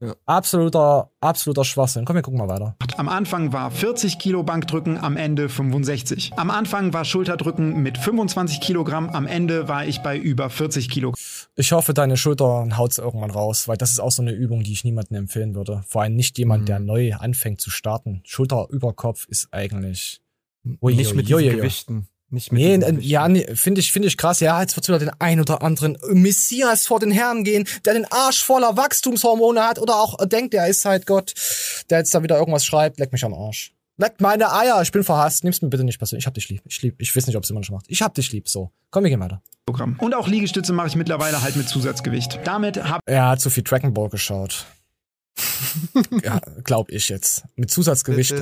Ja. Absoluter, absoluter Schwachsinn. Komm, wir gucken mal weiter. Am Anfang war 40 Kilo Bankdrücken, am Ende 65. Am Anfang war Schulterdrücken mit 25 Kilogramm, am Ende war ich bei über 40 Kilo. Ich hoffe, deine Schulter haut's irgendwann raus, weil das ist auch so eine Übung, die ich niemandem empfehlen würde. Vor allem nicht jemand, Mhm. der neu anfängt zu starten. Schulter über Kopf ist eigentlich. Ui, Nicht ui, mit ui, diesen ui. Gewichten. Nicht mit Nee, äh, ja, nee, finde ich, finde ich krass. Ja, jetzt wird wieder den ein oder anderen Messias vor den Herren gehen, der den Arsch voller Wachstumshormone hat oder auch denkt, er ist halt Gott, der jetzt da wieder irgendwas schreibt. Leck mich am Arsch. Leck meine Eier, ich bin verhasst. Nimm's mir bitte nicht persönlich. Ich hab dich lieb. Ich lieb. Ich weiß nicht, ob es immer noch macht. Ich hab dich lieb. So. Komm, wir gehen weiter. Kilogramm. Und auch Liegestütze mache ich mittlerweile halt mit Zusatzgewicht. Damit habe Er hat zu viel Dragon Ball geschaut. ja, glaub ich jetzt. Mit Zusatzgewicht.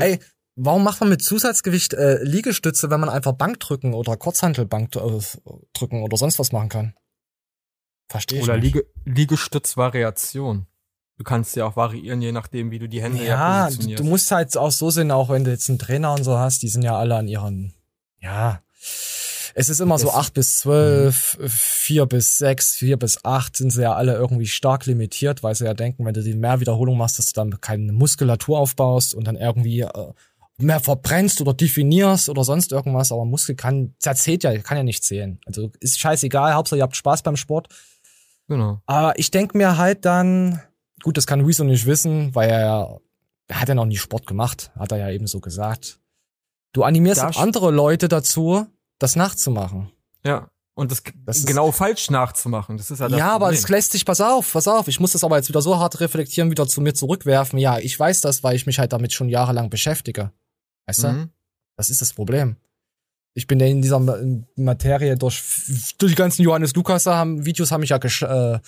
Ey, warum macht man mit Zusatzgewicht äh, Liegestütze, wenn man einfach Bankdrücken oder Kurzhantelbank äh, drücken oder sonst was machen kann? Verstehe ich Oder nicht. Liege, Liegestützvariation. Du kannst ja auch variieren, je nachdem, wie du die Hände ja, Ja, du, positionierst. du musst halt auch so sehen, auch wenn du jetzt einen Trainer und so hast, die sind ja alle an ihren, ja. Es ist immer so acht bis zwölf, vier bis sechs, vier bis acht sind sie ja alle irgendwie stark limitiert, weil sie ja denken, wenn du die mehr Wiederholung machst, dass du dann keine Muskulatur aufbaust und dann irgendwie äh, mehr verbrennst oder definierst oder sonst irgendwas, aber Muskel kann, zerzählt ja, kann ja nicht zählen. Also ist scheißegal, Hauptsache ihr habt Spaß beim Sport. Genau. Aber ich denk mir halt dann, gut, das kann Rezo nicht wissen, weil er ja, er hat ja noch nie Sport gemacht, hat er ja eben so gesagt. Du animierst halt sch- andere Leute dazu, das nachzumachen. Ja. Und das, Das ist- genau falsch nachzumachen. Das ist ja das ja, aber es lässt sich, pass auf, pass auf, ich muss das aber jetzt wieder so hart reflektieren, wieder zu mir zurückwerfen. Ja, ich weiß das, weil ich mich halt damit schon jahrelang beschäftige. Weißt du? Mhm. Das ist das Problem. Ich bin ja in dieser Ma- Materie durch, durch die ganzen Johannes Lukas haben, Videos haben mich ja äh,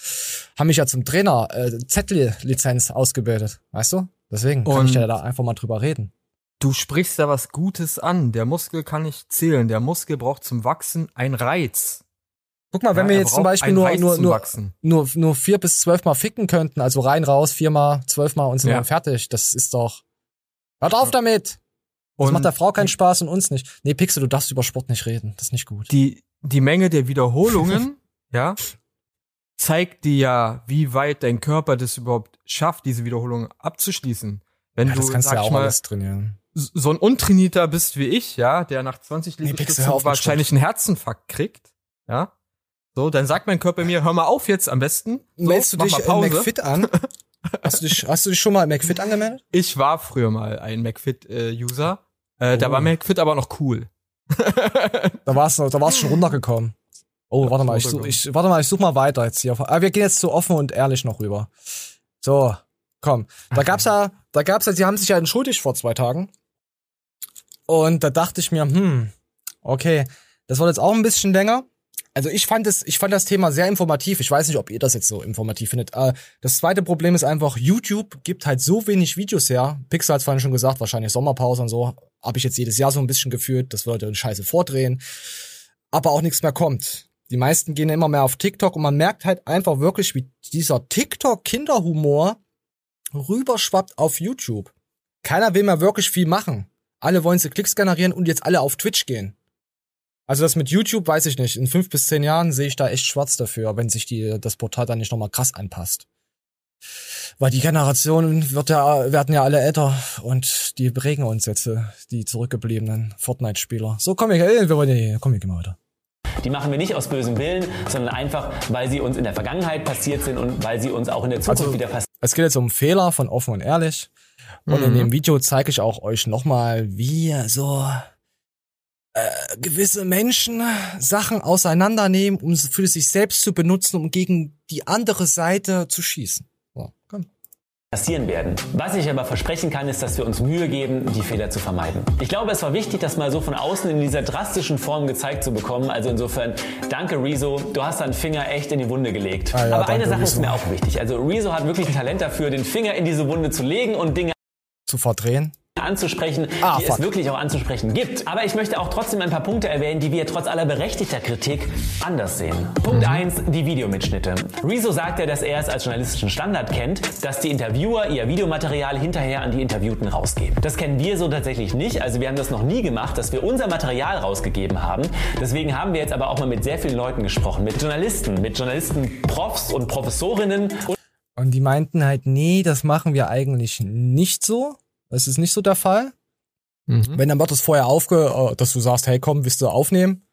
haben mich ja zum Trainer äh, Z-Lizenz ausgebildet, weißt du? Deswegen kann ich Und- ja da einfach mal drüber reden. Du sprichst da was Gutes an. Der Muskel kann nicht zählen. Der Muskel braucht zum Wachsen einen Reiz. Guck mal, wenn Ja, wir jetzt zum Beispiel nur, Reiz nur, nur, nur, nur vier bis zwölf Mal ficken könnten, also rein, raus, viermal, zwölfmal und sind Ja. dann fertig. Das ist doch. Hört auf damit! Das macht der Frau keinen Spaß und uns nicht. Nee, Pixel, du darfst über Sport nicht reden. Das ist nicht gut. Die, die Menge der Wiederholungen, ja, zeigt dir ja, wie weit dein Körper das überhaupt schafft, diese Wiederholungen abzuschließen. Wenn ja, du, das kannst du ja auch mal, alles trainieren. so ein Untrainierter bist wie ich, ja, der nach 20 Nee, Pixel, Liegestützen mit wahrscheinlich einen Herzinfarkt kriegt, ja, so, dann sagt mein Körper mir, hör mal auf jetzt am besten. So, Meldest du dich Pause. McFit an? hast, du dich, hast du dich schon mal McFit angemeldet? Ich war früher mal ein McFit-User. Äh, Da Oh. war McFit aber noch cool. Da warst du, da warst du schon runtergekommen. Oh, warte mal, ich such, ich, warte mal, ich such mal weiter jetzt hier. Ah, wir gehen jetzt zu offen und ehrlich noch rüber. So, komm. Da gab's ja, da gab's ja, sie haben sich ja entschuldigt vor zwei Tagen. Und da dachte ich mir, hm, okay, das wird jetzt auch ein bisschen länger. Also ich fand es, ich fand das Thema sehr informativ. Ich weiß nicht, ob ihr das jetzt so informativ findet. Äh, Das zweite Problem ist einfach, YouTube gibt halt so wenig Videos her. Pixar hat vorhin schon gesagt, wahrscheinlich Sommerpause und so. Habe ich jetzt jedes Jahr so ein bisschen gefühlt, dass Leute Scheiße vordrehen. Aber auch nichts mehr kommt. Die meisten gehen immer mehr auf TikTok und man merkt halt einfach wirklich, wie dieser TikTok-Kinderhumor rüberschwappt auf YouTube. Keiner will mehr wirklich viel machen. Alle wollen sie Klicks generieren und jetzt alle auf Twitch gehen. Also das mit YouTube weiß ich nicht. In fünf bis zehn Jahren sehe ich da echt schwarz dafür, wenn sich die, das Portal dann nicht nochmal krass anpasst. Weil die Generation wird ja, werden ja alle älter und die prägen uns jetzt, äh, die zurückgebliebenen Fortnite-Spieler. So, komm ich, ey, wir wollen hier, komm, ich geh mal weiter. Die machen wir nicht aus bösem Willen, sondern einfach, weil sie uns in der Vergangenheit passiert sind und weil sie uns auch in der Zukunft Also, wieder passieren. Es geht jetzt um Fehler von offen und ehrlich. Und in Mhm. dem Video zeige ich auch euch nochmal, wie so äh, gewisse Menschen Sachen auseinandernehmen, um sie für sich selbst zu benutzen, um gegen die andere Seite zu schießen. So, komm. passieren werden. Was ich aber versprechen kann, ist, dass wir uns Mühe geben, die Fehler zu vermeiden. Ich glaube, es war wichtig, das mal so von außen in dieser drastischen Form gezeigt zu bekommen. Also insofern, danke Rezo, du hast deinen Finger echt in die Wunde gelegt. Ah ja, aber eine Sache ist Rezo. mir auch wichtig. Also Rezo hat wirklich ein Talent dafür, den Finger in diese Wunde zu legen und Dinge Zu verdrehen. Anzusprechen, Ah, die fuck. es wirklich auch anzusprechen gibt. Aber ich möchte auch trotzdem ein paar Punkte erwähnen, die wir trotz aller berechtigter Kritik anders sehen. Punkt Mhm. eins: die Videomitschnitte. Rezo sagt ja, dass er es als journalistischen Standard kennt, dass die Interviewer ihr Videomaterial hinterher an die Interviewten rausgeben. Das kennen wir so tatsächlich nicht. Also wir haben das noch nie gemacht, dass wir unser Material rausgegeben haben. Deswegen haben wir jetzt aber auch mal mit sehr vielen Leuten gesprochen. Mit Journalisten, mit Journalisten, Profs und Professorinnen und Und die meinten halt, nee, das machen wir eigentlich nicht so. Das ist nicht so der Fall. Wenn dann wird es vorher aufge, äh, dass du sagst, hey komm, willst du aufnehmen?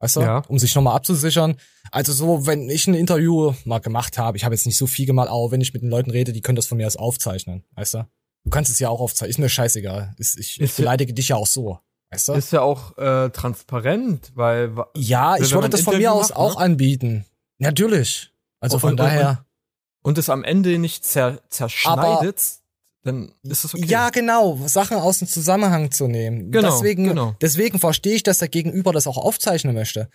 Weißt du? Ja. Um sich nochmal abzusichern. Also so, wenn ich ein Interview mal gemacht habe, ich habe jetzt nicht so viel gemacht, aber wenn ich mit den Leuten rede, die können das von mir aus aufzeichnen, weißt du? Du kannst es ja auch aufzeichnen, ist mir scheißegal. Ist, ich, ich beleidige dich ja auch so, weißt du? Ist ja auch äh, transparent, weil. ja, ich würde das von mir Interview aus macht, auch ne? anbieten. Natürlich. Also Und- von und- daher. Und, und es am Ende nicht zer, zerschneidet, dann ist es okay. Ja, genau, Sachen aus dem Zusammenhang zu nehmen. Genau, deswegen, genau. deswegen verstehe ich, dass der Gegenüber das auch aufzeichnen möchte.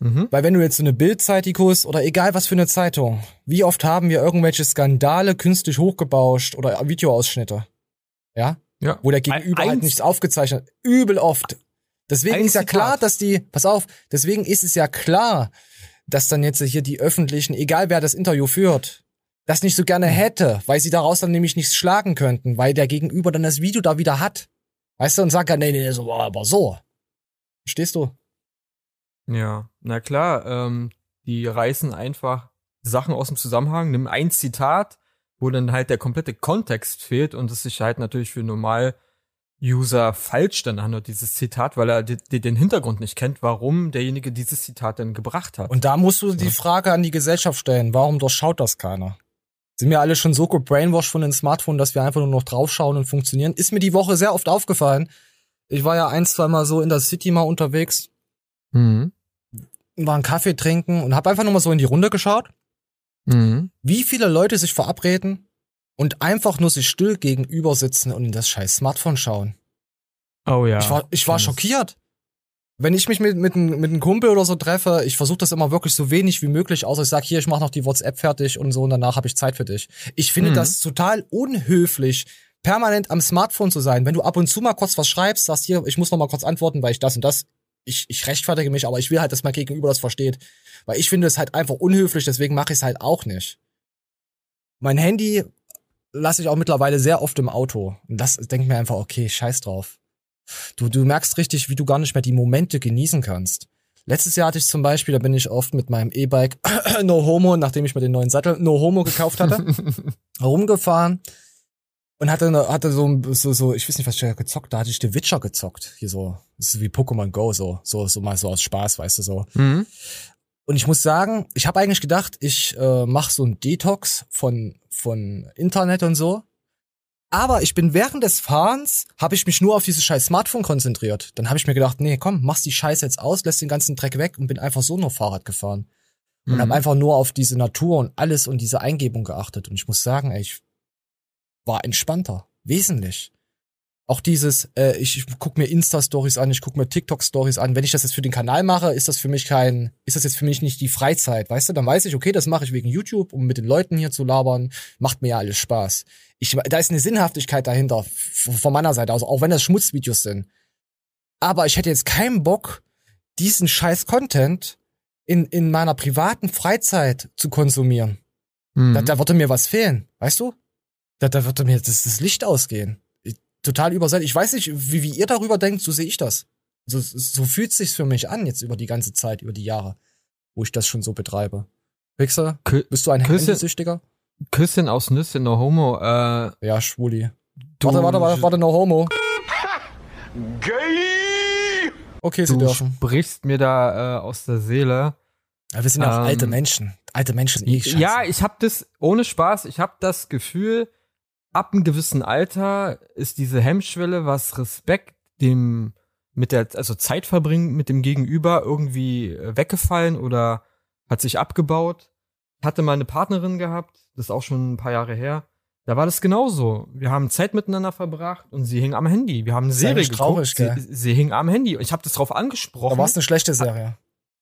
Mhm. Weil wenn du jetzt so eine Bildzeitigos oder egal was für eine Zeitung, wie oft haben wir irgendwelche Skandale künstlich hochgebauscht oder Videoausschnitte? Ja? Ja. Wo der Gegenüber halt Eins- nichts aufgezeichnet. hat. Übel oft. Deswegen Ein ist ja klar, dass die, pass auf, deswegen ist es ja klar, dass dann jetzt hier die öffentlichen, egal wer das Interview führt, das nicht so gerne hätte, weil sie daraus dann nämlich nichts schlagen könnten, weil der Gegenüber dann das Video da wieder hat. Weißt du, und sagt ja, nee, nee, so, aber so. Verstehst du? Ja, na klar, ähm, die reißen einfach Sachen aus dem Zusammenhang, nimm ein Zitat, wo dann halt der komplette Kontext fehlt und es sich halt natürlich für Normal-User falsch dann anhört, dieses Zitat, weil er den Hintergrund nicht kennt, warum derjenige dieses Zitat denn gebracht hat. Und da musst du die Frage an die Gesellschaft stellen, warum durchschaut das keiner? Sind wir alle schon so gebrainwashed von den Smartphones, dass wir einfach nur noch draufschauen und funktionieren? Ist mir die Woche sehr oft aufgefallen. Ich war ja ein, zwei Mal so in der City mal unterwegs, Mhm. war einen Kaffee trinken und habe einfach nur mal so in die Runde geschaut, Mhm. wie viele Leute sich verabreden und einfach nur sich still gegenüber sitzen und in das scheiß Smartphone schauen. Oh ja. ich war, ich war schockiert. Wenn ich mich mit, mit, einem- mit einem Kumpel oder so treffe, ich versuche das immer wirklich so wenig wie möglich, außer ich sag hier, ich mache noch die WhatsApp fertig und so und danach habe ich Zeit für dich. Ich finde Mhm. das total unhöflich, permanent am Smartphone zu sein. Wenn du ab und zu mal kurz was schreibst, sagst hier, ich muss noch mal kurz antworten, weil ich das und das, ich, ich rechtfertige mich, aber ich will halt, dass mein Gegenüber das versteht. Weil ich finde es halt einfach unhöflich, deswegen mache ich es halt auch nicht. Mein Handy lasse ich auch mittlerweile sehr oft im Auto. Und das denkt mir einfach, okay, scheiß drauf. Du, du merkst richtig, wie du gar nicht mehr die Momente genießen kannst. Letztes Jahr hatte ich zum Beispiel, da bin ich oft mit meinem E-Bike No Homo, nachdem ich mir den neuen Sattel No Homo gekauft hatte, rumgefahren und hatte, eine- hatte so, so, so, ich weiß nicht, was ich da gezockt, da hatte ich The Witcher gezockt. Hier so, das ist wie Pokémon Go, so, so, so mal so aus Spaß, weißt du, so. Mhm. Und ich muss sagen, ich habe eigentlich gedacht, ich äh, mache so ein Detox von von Internet und so. Aber ich bin während des Fahrens, habe ich mich nur auf dieses scheiß Smartphone konzentriert. Dann habe ich mir gedacht, nee, komm, machst die Scheiße jetzt aus, lässt den ganzen Dreck weg und bin einfach so nur Fahrrad gefahren. Und Mhm. habe einfach nur auf diese Natur und alles und diese Eingebung geachtet. Und ich muss sagen, ey, ich war entspannter. Wesentlich. Auch dieses, äh, ich, ich guck mir Insta-Stories an, ich guck mir TikTok-Stories an. Wenn ich das jetzt für den Kanal mache, ist das für mich kein, ist das jetzt für mich nicht die Freizeit, weißt du? Dann weiß ich, okay, das mache ich wegen YouTube, um mit den Leuten hier zu labern. Macht mir ja alles Spaß. Ich, da ist eine Sinnhaftigkeit dahinter, von meiner Seite aus, auch wenn das Schmutzvideos sind. Aber ich hätte jetzt keinen Bock, diesen scheiß Content in, in meiner privaten Freizeit zu konsumieren. Mhm. Da, da würde mir was fehlen, weißt du? Da, da würde mir das, das Licht ausgehen. Total übersät. Ich weiß nicht, wie, wie ihr darüber denkt, so sehe ich das. So, so fühlt sich's für mich an, jetzt über die ganze Zeit, über die Jahre, wo ich das schon so betreibe. Wichser, Kü- bist du ein Handysüchtiger? Küsschen aus Nüsschen, no homo. Äh, Ja, Schwuli. Warte, warte, warte, warte, no homo. Gay! Okay, sie du dürfen. sprichst mir da äh, aus der Seele. Ja, wir sind ja auch Ähm, alte Menschen. Alte Menschen, eh. Ja, ich habe das, ohne Spaß, ich habe das Gefühl, ab einem gewissen Alter ist diese Hemmschwelle, was Respekt dem mit der, also Zeit verbringen mit dem Gegenüber irgendwie äh, weggefallen oder hat sich abgebaut. Hatte mal eine Partnerin gehabt, das ist auch schon ein paar Jahre her. Da war das genauso. Wir haben Zeit miteinander verbracht und sie hing am Handy. Wir haben eine Serie traurig, geguckt. gell? Sie, sie hing am Handy. Und ich habe das drauf angesprochen Da war es eine schlechte Serie.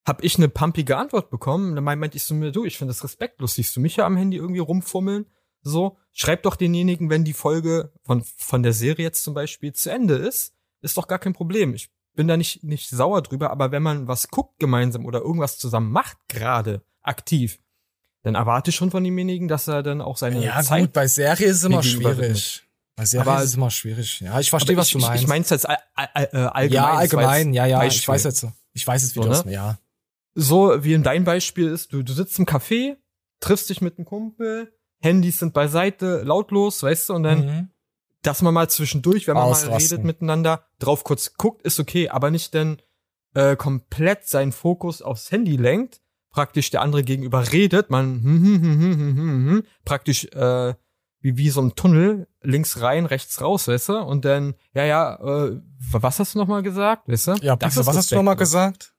hab ich eine pumpige Antwort bekommen. Dann meinte ich so mir, du, ich finde das respektlos. Siehst du mich ja am Handy irgendwie rumfummeln? So, schreib doch denjenigen, wenn die Folge von, von der Serie jetzt zum Beispiel zu Ende ist, ist doch gar kein Problem. Ich bin da nicht, nicht sauer drüber, aber wenn man was guckt gemeinsam oder irgendwas zusammen macht, gerade aktiv, dann erwarte ich schon von demjenigen, dass er dann auch seine Ja, Zeit gut, bei Serie ist es immer gegenüber schwierig. Bei Serie Aber- ist es immer schwierig. Ja, ich verstehe, was ich, du meinst. Ich, ich mein's jetzt all, all, all, äh, allgemein. ja, allgemein, ja, ja, Beispiel. ich weiß jetzt, ich weiß jetzt, wie So, das, ne? ja. so wie in dein Beispiel ist, du, du sitzt im Café, triffst dich mit einem Kumpel, Handys sind beiseite, lautlos, weißt du, und dann, Mhm. dass man mal zwischendurch, wenn man mal Ausrasten. redet miteinander, drauf kurz guckt, ist okay, aber nicht dann äh, komplett seinen Fokus aufs Handy lenkt, praktisch der andere gegenüber redet, man hm, hm, hm, hm, hm, hm, hm, praktisch äh, wie, wie so ein Tunnel, links rein, rechts raus, weißt du, und dann, ja, ja, äh, was hast du nochmal gesagt, weißt du? Ja, Das was hast du nochmal gesagt?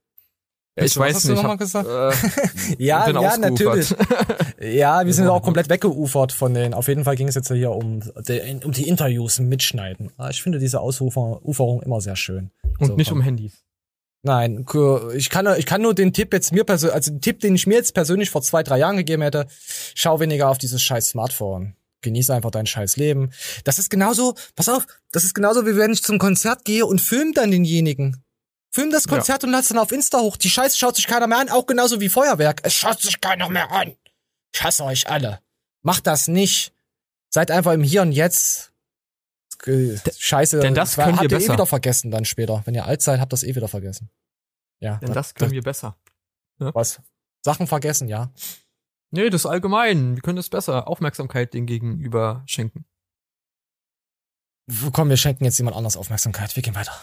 Ja, Ich was weiß hast du nicht. hab, gesagt? Äh, Ja, ja, natürlich. Ja, wir sind auch komplett weggeufert von den. Auf jeden Fall ging es jetzt hier um, die- um die Interviews mitschneiden. Ah, Ich finde diese Ausuferung immer sehr schön. Und So, nicht komm. um Handys. Nein, ich kann, ich kann nur den Tipp jetzt mir persönlich, also den Tipp, den ich mir jetzt persönlich vor zwei, drei Jahren gegeben hätte, schau weniger auf dieses scheiß Smartphone. Genieße einfach dein scheiß Leben. Das ist genauso, pass auf, das ist genauso, wie wenn ich zum Konzert gehe und film dann denjenigen. Film das Konzert und lass dann auf Insta hoch. Die Scheiße schaut sich keiner mehr an, auch genauso wie Feuerwerk. Es schaut sich keiner mehr an. Ich hasse euch alle. Macht das nicht. Seid einfach im Hier und Jetzt. Äh, Scheiße. denn das habt können wir ihr eh besser. wieder vergessen dann später. Wenn ihr alt seid, habt ihr das eh wieder vergessen. Ja. Denn das können wir besser. Was? Sachen vergessen, ja. Nee, das ist allgemein. Wir können das besser. Aufmerksamkeit den Gegenüber schenken. Komm, wir schenken jetzt jemand anders Aufmerksamkeit. Wir gehen weiter.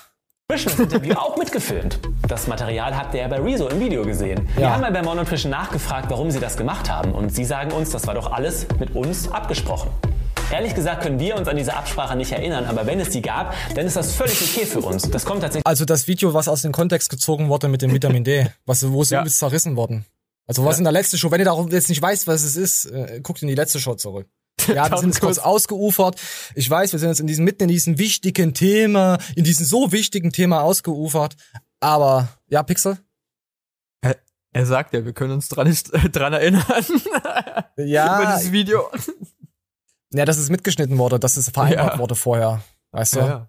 Das Interview auch mitgefilmt. Das Material habt ihr ja bei Rezo im Video gesehen. Wir haben mal bei Mon und nachgefragt, warum sie das gemacht haben. Und sie sagen uns, das war doch alles mit uns abgesprochen. Ehrlich gesagt können wir uns an diese Absprache nicht erinnern, aber wenn es die gab, dann ist das völlig okay für uns. Das kommt tatsächlich Also das Video, was aus dem Kontext gezogen wurde mit dem Vitamin D, was, wo es Ja. übelst zerrissen worden. Also was Ja. in der letzten Show, wenn ihr darum jetzt nicht weißt, was es ist, äh, guckt in die letzte Show zurück. Ja, wir sind jetzt kurz kurz. ausgeufert. Ich weiß, wir sind jetzt in diesem, mitten in diesem wichtigen Thema, in diesem so wichtigen Thema ausgeufert. Aber, ja, Pixel? Er, er sagt ja, wir können uns dran, nicht, äh, dran erinnern. Ja. Über dieses Video. Ja, dass es mitgeschnitten wurde, dass es vereinbart Ja. wurde vorher. Weißt du? Ja, ja.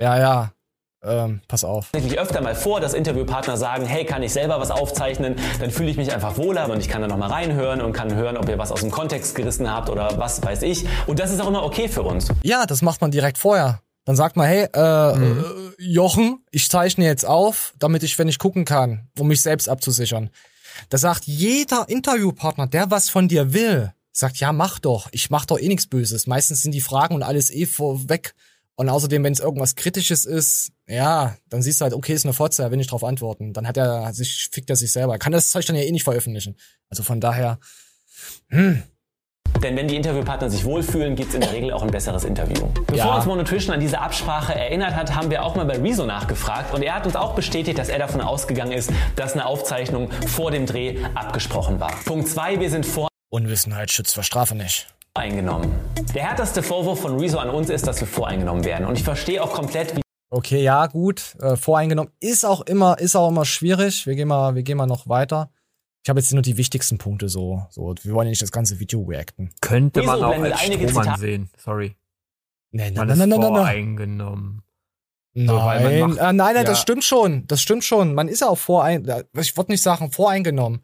Ja, ja. Ähm, pass auf. tatsächlich öfter mal vor, dass Interviewpartner sagen, hey, kann ich selber was aufzeichnen? Dann fühle ich mich einfach wohler und ich kann da noch mal reinhören und kann hören, ob ihr was aus dem Kontext gerissen habt oder was weiß ich. Und das ist auch immer okay für uns. Ja, das macht man direkt vorher. Dann sagt man, hey, äh, Mhm. äh, Jochen, ich zeichne jetzt auf, damit ich, wenn ich gucken kann, um mich selbst abzusichern. Da sagt jeder Interviewpartner, der was von dir will, sagt, ja, mach doch, ich mach doch eh nichts Böses. Meistens sind die Fragen und alles eh vorweg. Und außerdem, wenn es irgendwas Kritisches ist, ja, dann siehst du halt, okay, ist eine Fotze, er will nicht drauf antworten. Dann hat er hat sich, fickt er sich selber. Er kann das Zeug dann ja eh nicht veröffentlichen. Also von daher, hm, Denn wenn die Interviewpartner sich wohlfühlen, gibt's in der Regel auch ein besseres Interview. Bevor Ja. uns Monotrition an diese Absprache erinnert hat, haben wir auch mal bei Rezo nachgefragt und er hat uns auch bestätigt, dass er davon ausgegangen ist, dass eine Aufzeichnung vor dem Dreh abgesprochen war. Punkt zwei: wir sind vor Unwissenheit schützt vor Strafe nicht. Eingenommen. Der härteste Vorwurf von Rezo an uns ist, dass wir voreingenommen werden. Und ich verstehe auch komplett, wie Okay, ja, gut. Äh, voreingenommen ist auch immer, ist auch immer schwierig. Wir gehen mal, wir gehen mal noch weiter. Ich habe jetzt nur die wichtigsten Punkte so. so. Wir wollen ja nicht das ganze Video reacten. Könnte Wieso man auch als Strohmann sehen. Sorry. Nee, Man nein, ist nein, nein, nein, nein. voreingenommen. So, man Nein, macht- ah, nein, nein, das ja. stimmt schon. Das stimmt schon. Man ist ja auch vorein, ich würde nicht sagen voreingenommen.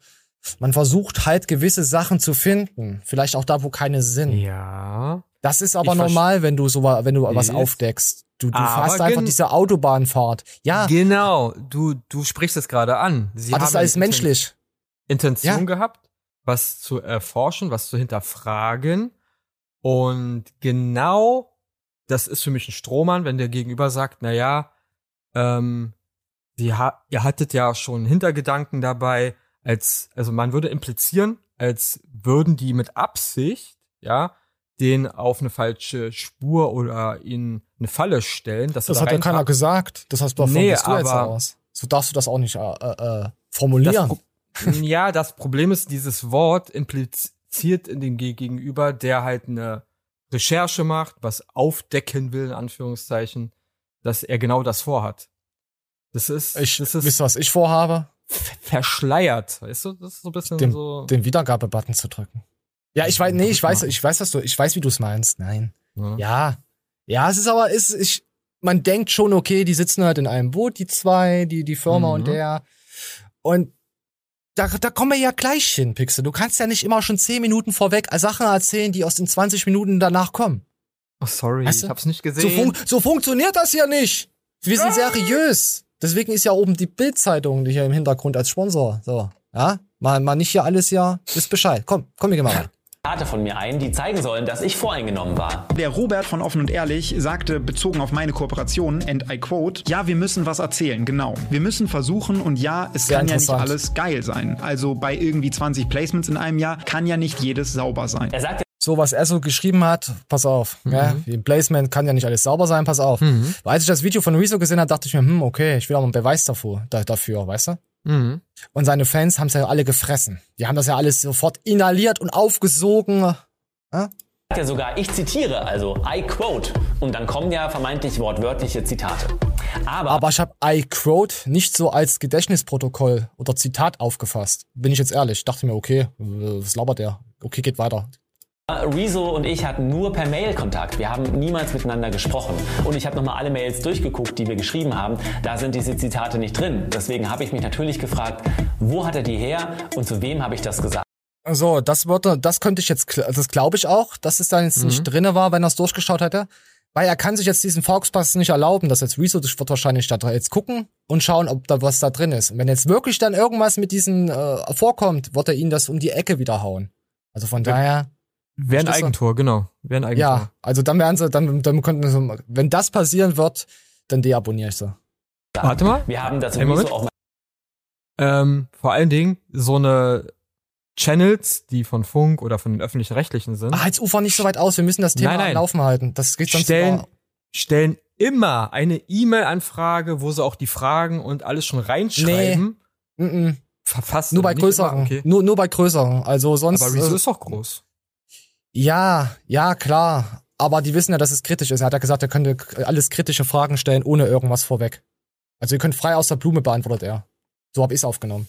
Man versucht halt gewisse Sachen zu finden. Vielleicht auch da, wo keine sind. Ja. Das ist aber Ich normal, wenn du so, wenn du was aufdeckst. Du, du fährst einfach diese Autobahnfahrt. Ja, Genau, du, du sprichst es gerade an. Sie aber das ist alles menschlich. Intention Ja. gehabt, was zu erforschen, was zu hinterfragen. Und genau das ist für mich ein Strohmann, wenn der Gegenüber sagt, na ja, ähm, sie ha ihr hattet ja schon Hintergedanken dabei, als, also man würde implizieren, als würden die mit Absicht, ja, den auf eine falsche Spur oder in eine Falle stellen. Dass Das da hat ja keiner gesagt. Das hast du davon Nee, du jetzt aus. So darfst du das auch nicht äh, äh, formulieren. Das ja, das Problem ist, dieses Wort impliziert in dem Ge- Gegenüber, der halt eine Recherche macht, was aufdecken will, in Anführungszeichen, dass er genau das vorhat. Das ist, ich, das ist wisst ihr, was ich vorhabe? Verschleiert, weißt du? Das ist so ein bisschen Den, so. den Wiedergabebutton zu drücken. Ja, ich weiß, nee, ich weiß, ich weiß, was du, ich weiß, wie du es meinst. Nein. Ja. Ja. Ja, es ist aber, es, ich, man denkt schon, okay, die sitzen halt in einem Boot, die zwei, die, die Firma Mhm. und der. Und da, da kommen wir ja gleich hin, Pixel. Du kannst ja nicht immer schon zehn Minuten vorweg Sachen erzählen, die aus den 20 Minuten danach kommen. Oh, sorry, Weißt du? ich hab's nicht So, gesehen. fun so funktioniert das ja nicht. Wir sind seriös. Deswegen ist ja oben die Bild-Zeitung hier im Hintergrund als Sponsor. So, ja? Mal, mal nicht hier alles ja. Wisst Bescheid. Komm, komm, wir gehen mal rein. Zitate von mir ein, die zeigen sollen, dass ich voreingenommen war. Der Robert von Offen und Ehrlich sagte, bezogen auf meine Kooperation, and I quote, ja, wir müssen was erzählen, genau. Wir müssen versuchen und ja, es Sehr kann ja nicht alles geil sein. Also bei irgendwie 20 Placements in einem Jahr kann ja nicht jedes sauber sein. Er sagt So, was er so geschrieben hat, pass auf. Ja, Im Placement kann ja nicht alles sauber sein, pass auf. Mhm. Weil als ich das Video von Rezo gesehen habe, dachte ich mir, hm, okay, ich will auch mal einen Beweis davor, da, dafür, weißt du? Mhm. Und seine Fans haben es ja alle gefressen. Die haben das ja alles sofort inhaliert und aufgesogen. Ja? ja sogar, ich zitiere, also I quote. Und dann kommen ja vermeintlich wortwörtliche Zitate. Aber, Aber ich habe I quote nicht so als Gedächtnisprotokoll oder Zitat aufgefasst. Bin ich jetzt ehrlich. Dachte mir, okay, äh, was labert der? Okay, geht weiter. Rezo und ich hatten nur per Mail Kontakt. Wir haben niemals miteinander gesprochen. Und ich habe nochmal alle Mails durchgeguckt, die wir geschrieben haben. Da sind diese Zitate nicht drin. Deswegen habe ich mich natürlich gefragt, wo hat er die her und zu wem habe ich das gesagt? So, das würde, das könnte ich jetzt, das glaube ich auch, dass es da jetzt nicht drinne war, wenn er es durchgeschaut hätte. Weil er kann sich jetzt diesen Fauxpass nicht erlauben, dass jetzt Rezo das wird wahrscheinlich da jetzt gucken und schauen, ob da was da drin ist. Und wenn jetzt wirklich dann irgendwas mit diesen äh, vorkommt, wird er ihnen das um die Ecke wieder hauen. Also von daher, Wäre ein Verstehst du? Eigentor, genau. Wäre ein Eigentor. ja, also dann werden sie, dann, dann könnten sie, wenn das passieren wird, dann deabonniere ich sie. Warte mal. Wir haben das. Rezo auch mal Ähm, vor allen Dingen so eine Channels, die von Funk oder von den öffentlich-rechtlichen sind, Ah, jetzt ufer nicht so weit aus, wir müssen das Thema Nein, nein. am Laufen halten. Das geht sonst stellen, über- stellen immer eine E-Mail-Anfrage, wo sie auch die Fragen und alles schon reinschreiben. Mm -mm. Verfassen. Nur bei größeren. immer, okay. Nur, nur bei größeren. Also sonst. Aber Rezo äh, ist doch groß. Ja, ja, klar. Aber die wissen ja, dass es kritisch ist. Er hat ja gesagt, er könnte alles kritische Fragen stellen, ohne irgendwas vorweg. Also ihr könnt frei aus der Blume beantwortet er. So hab ich's aufgenommen.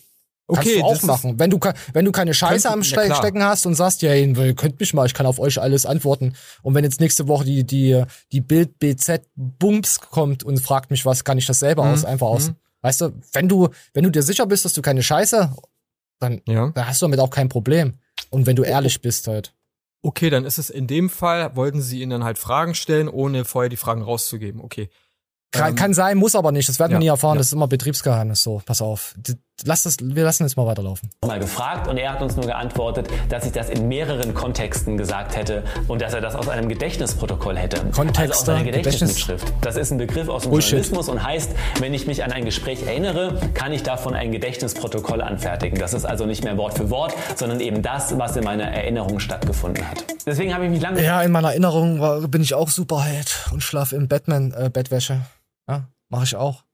Kannst Okay, du auch machen. Wenn du, wenn du keine Scheiße Könnte- am ja, Ste klar. Stecken hast und sagst, ja, ihr könnt mich mal, ich kann auf euch alles antworten. Und wenn jetzt nächste Woche die, die, die Bild BZ Bums kommt und fragt mich was, kann ich das selber Mhm, aus, einfach aus. mhm. Weißt du, wenn du, wenn du dir sicher bist, dass du keine Scheiße, dann, Ja. dann hast du damit auch kein Problem. Und wenn du ehrlich bist halt. Okay, dann ist es in dem Fall, wollten sie ihnen dann halt Fragen stellen, ohne vorher die Fragen rauszugeben. Okay. Kann, Ähm, kann sein, muss aber nicht. Das werden wir ja, nie erfahren. ja. Das ist immer Betriebsgeheimnis. So, pass auf. Lass das, wir lassen jetzt mal weiterlaufen. mal gefragt und er hat uns nur geantwortet, dass ich das in mehreren Kontexten gesagt hätte und dass er das aus einem Gedächtnisprotokoll hätte. Kontexte, also aus einer Gedächtnis- Gedächtnismitschrift. Das ist ein Begriff aus dem Bullshit. Journalismus und heißt, wenn ich mich an ein Gespräch erinnere, kann ich davon ein Gedächtnisprotokoll anfertigen. Das ist also nicht mehr Wort für Wort, sondern eben das, was in meiner Erinnerung stattgefunden hat. Deswegen habe ich mich lange Ja, in meiner Erinnerung war, bin ich auch Superheld und schlaf in Batman äh, Bettwäsche. Ja, mache ich auch.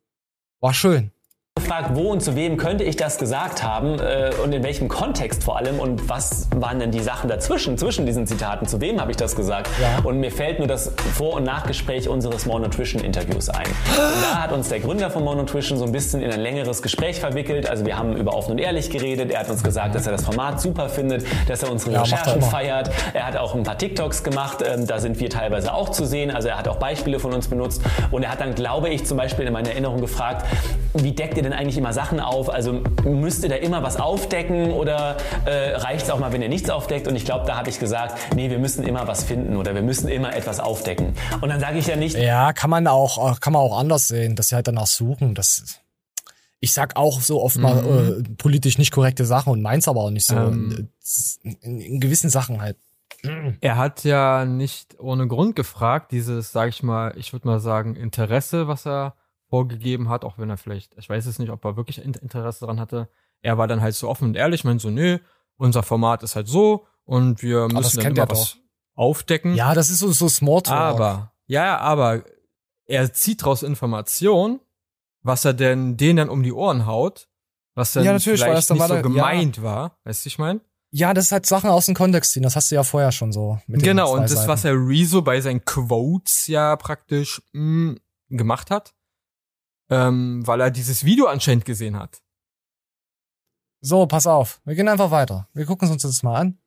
War schön. Gefragt, wo und zu wem könnte ich das gesagt haben äh, und in welchem Kontext vor allem und was waren denn die Sachen dazwischen, zwischen diesen Zitaten, zu wem habe ich das gesagt? Ja. Und mir fällt nur das Vor- und Nachgespräch unseres More Nutrition Interviews ein. Und da hat uns der Gründer von More Nutrition so ein bisschen in ein längeres Gespräch verwickelt. Also wir haben über offen und ehrlich geredet. Er hat uns gesagt, dass er das Format super findet, dass er unsere Ja, er Recherchen feiert. Er hat auch ein paar TikToks gemacht, ähm, da sind wir teilweise auch zu sehen. Also er hat auch Beispiele von uns benutzt. Und er hat dann, glaube ich, zum Beispiel in meiner Erinnerung gefragt, wie deckt ihr denn eigentlich immer Sachen auf? Also müsst ihr da immer was aufdecken oder äh, reicht es auch mal, wenn ihr nichts aufdeckt? Und ich glaube, da habe ich gesagt, nee, wir müssen immer was finden oder wir müssen immer etwas aufdecken. Und dann sage ich ja nicht, Ja, kann man auch, kann man auch anders sehen, dass sie halt danach suchen. Das, ich sag auch so oft mal Mhm. äh, politisch nicht korrekte Sachen und meins aber auch nicht so. Ähm. in, in gewissen Sachen halt. Er hat ja nicht ohne Grund gefragt, dieses, sag ich mal, ich würde mal sagen, Interesse, was er vorgegeben hat, auch wenn er vielleicht, ich weiß es nicht, ob er wirklich In- Interesse daran hatte. Er war dann halt so offen und ehrlich, meint so, nö, unser Format ist halt so und wir müssen dann immer er was aufdecken. Ja, das ist so, so Smalltalk. Aber, ja, aber er zieht daraus Information, was er denn denen dann um die Ohren haut, was dann Ja, natürlich, vielleicht das dann nicht so da- ja. gemeint war. Weißt du, ich meine? Ja, das ist halt Sachen aus dem Kontext ziehen. Das hast du ja vorher schon so. Genau, und das, Seiten. was er Rezo bei seinen Quotes ja praktisch mh, gemacht hat, ähm, weil er dieses Video anscheinend gesehen hat. So, pass auf. Wir gehen einfach weiter. Wir gucken uns das mal an.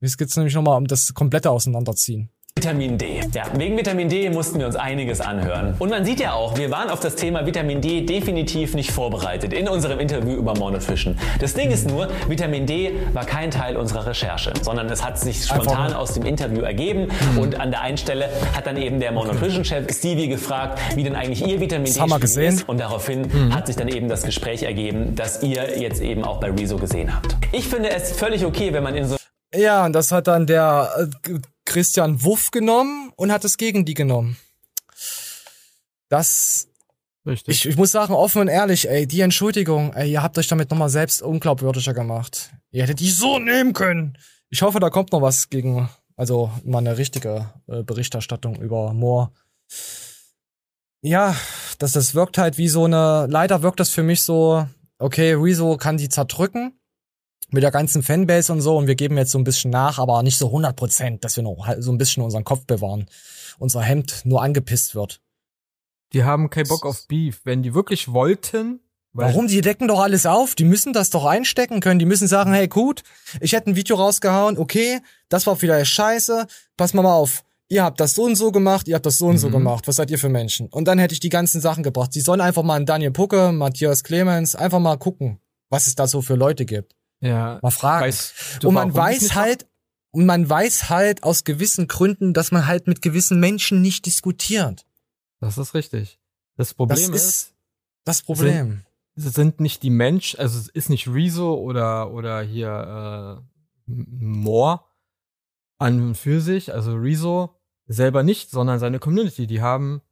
Jetzt geht's nämlich nochmal um das komplette Auseinanderziehen. Vitamin D. Ja, wegen Vitamin D mussten wir uns einiges anhören. Und man sieht ja auch, wir waren auf das Thema Vitamin D definitiv nicht vorbereitet in unserem Interview über Nutrition. Das Ding ist nur, Vitamin D war kein Teil unserer Recherche, sondern es hat sich spontan aus dem Interview ergeben. Und an der einen Stelle hat dann eben der Nutrition-Chef Stevie gefragt, wie denn eigentlich ihr Vitamin Das haben wir D gesehen. ist. Und daraufhin hat sich dann eben das Gespräch ergeben, das ihr jetzt eben auch bei Rezo gesehen habt. Ich finde es völlig okay, wenn man in so Ja, und das hat dann der äh, Christian Wuff genommen und hat es gegen die genommen. Das, Richtig. ich, ich muss sagen, offen und ehrlich, ey, die Entschuldigung, ey, ihr habt euch damit nochmal selbst unglaubwürdiger gemacht. Ihr hättet die so nehmen können. Ich hoffe, da kommt noch was gegen, also mal eine richtige äh, Berichterstattung über Moore. Ja, das, das wirkt halt wie so eine, leider wirkt das für mich so, okay, Rezo kann die zerdrücken mit der ganzen Fanbase und so und wir geben jetzt so ein bisschen nach, aber nicht so 100 Prozent, dass wir noch halt so ein bisschen unseren Kopf bewahren. Unser Hemd nur angepisst wird. Die haben keinen Bock auf Beef. Wenn die wirklich wollten, weil Warum? Die decken doch alles auf. Die müssen das doch einstecken können. Die müssen sagen, hey, gut, ich hätte ein Video rausgehauen, okay, das war vielleicht scheiße, pass mal mal auf. Ihr habt das so und so gemacht, ihr habt das so und so Mhm. gemacht. Was seid ihr für Menschen? Und dann hätte ich die ganzen Sachen gebracht. Sie sollen einfach mal an Daniel Pucke, Matthias Clemens, einfach mal gucken, was es da so für Leute gibt. Ja. Mal fragen. Weißt du, und man weiß halt, und man weiß halt aus gewissen Gründen, dass man halt mit gewissen Menschen nicht diskutiert. Das ist richtig. Das Problem das ist, ist das Problem. Sind, sind nicht die Mensch, also es ist nicht Rezo oder oder hier äh, Moore an und für sich, also Rezo selber nicht, sondern seine Community, die haben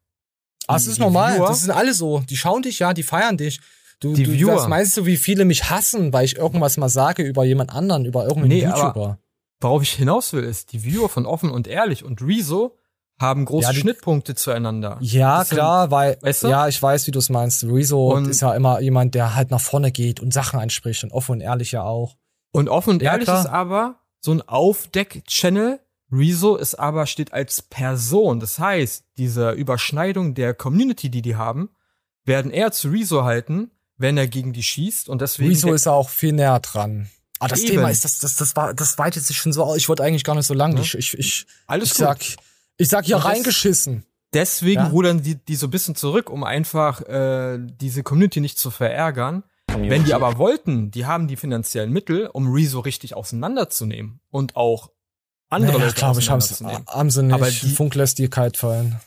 Ah, es ist normal. Viewer- Das sind alle so. Die schauen dich, ja, die feiern dich. Du, Die du Viewer. was meinst du, wie viele mich hassen, weil ich irgendwas mal sage über jemand anderen, über irgendeinen Nee, YouTuber? aber worauf ich hinaus will, ist, die Viewer von Offen und Ehrlich und Rezo haben große Ja, die- Schnittpunkte zueinander. ja, Das sind- klar, weil, weißt du? ja, ich weiß, wie du es meinst. Rezo Und- ist ja immer jemand, der halt nach vorne geht und Sachen anspricht und offen und ehrlich ja auch. Und offen und Ja, ehrlich klar. ist aber so ein Aufdeck-Channel. Rezo ist aber, steht als Person. Das heißt, diese Überschneidung der Community, die die haben, werden eher zu Rezo halten, wenn er gegen die schießt. Und deswegen. Rezo ist auch viel näher dran. Ah, das Eben. Thema ist, das, das, das war, das weitet sich schon so aus. Ich wollte eigentlich gar nicht so lang. Ja. Ich, ich, ich, Alles ich gut. sag, ich sag hier Und das- reingeschissen. Deswegen Ja? rudern die, die so ein bisschen zurück, um einfach äh, diese Community nicht zu verärgern. Wenn die aber wollten, die haben die finanziellen Mittel, um Rezo richtig auseinanderzunehmen und auch andere naja, Leute glaube ich, auseinanderzunehmen. haben sie nicht. Aber die- Funk lässt die kalt fallen.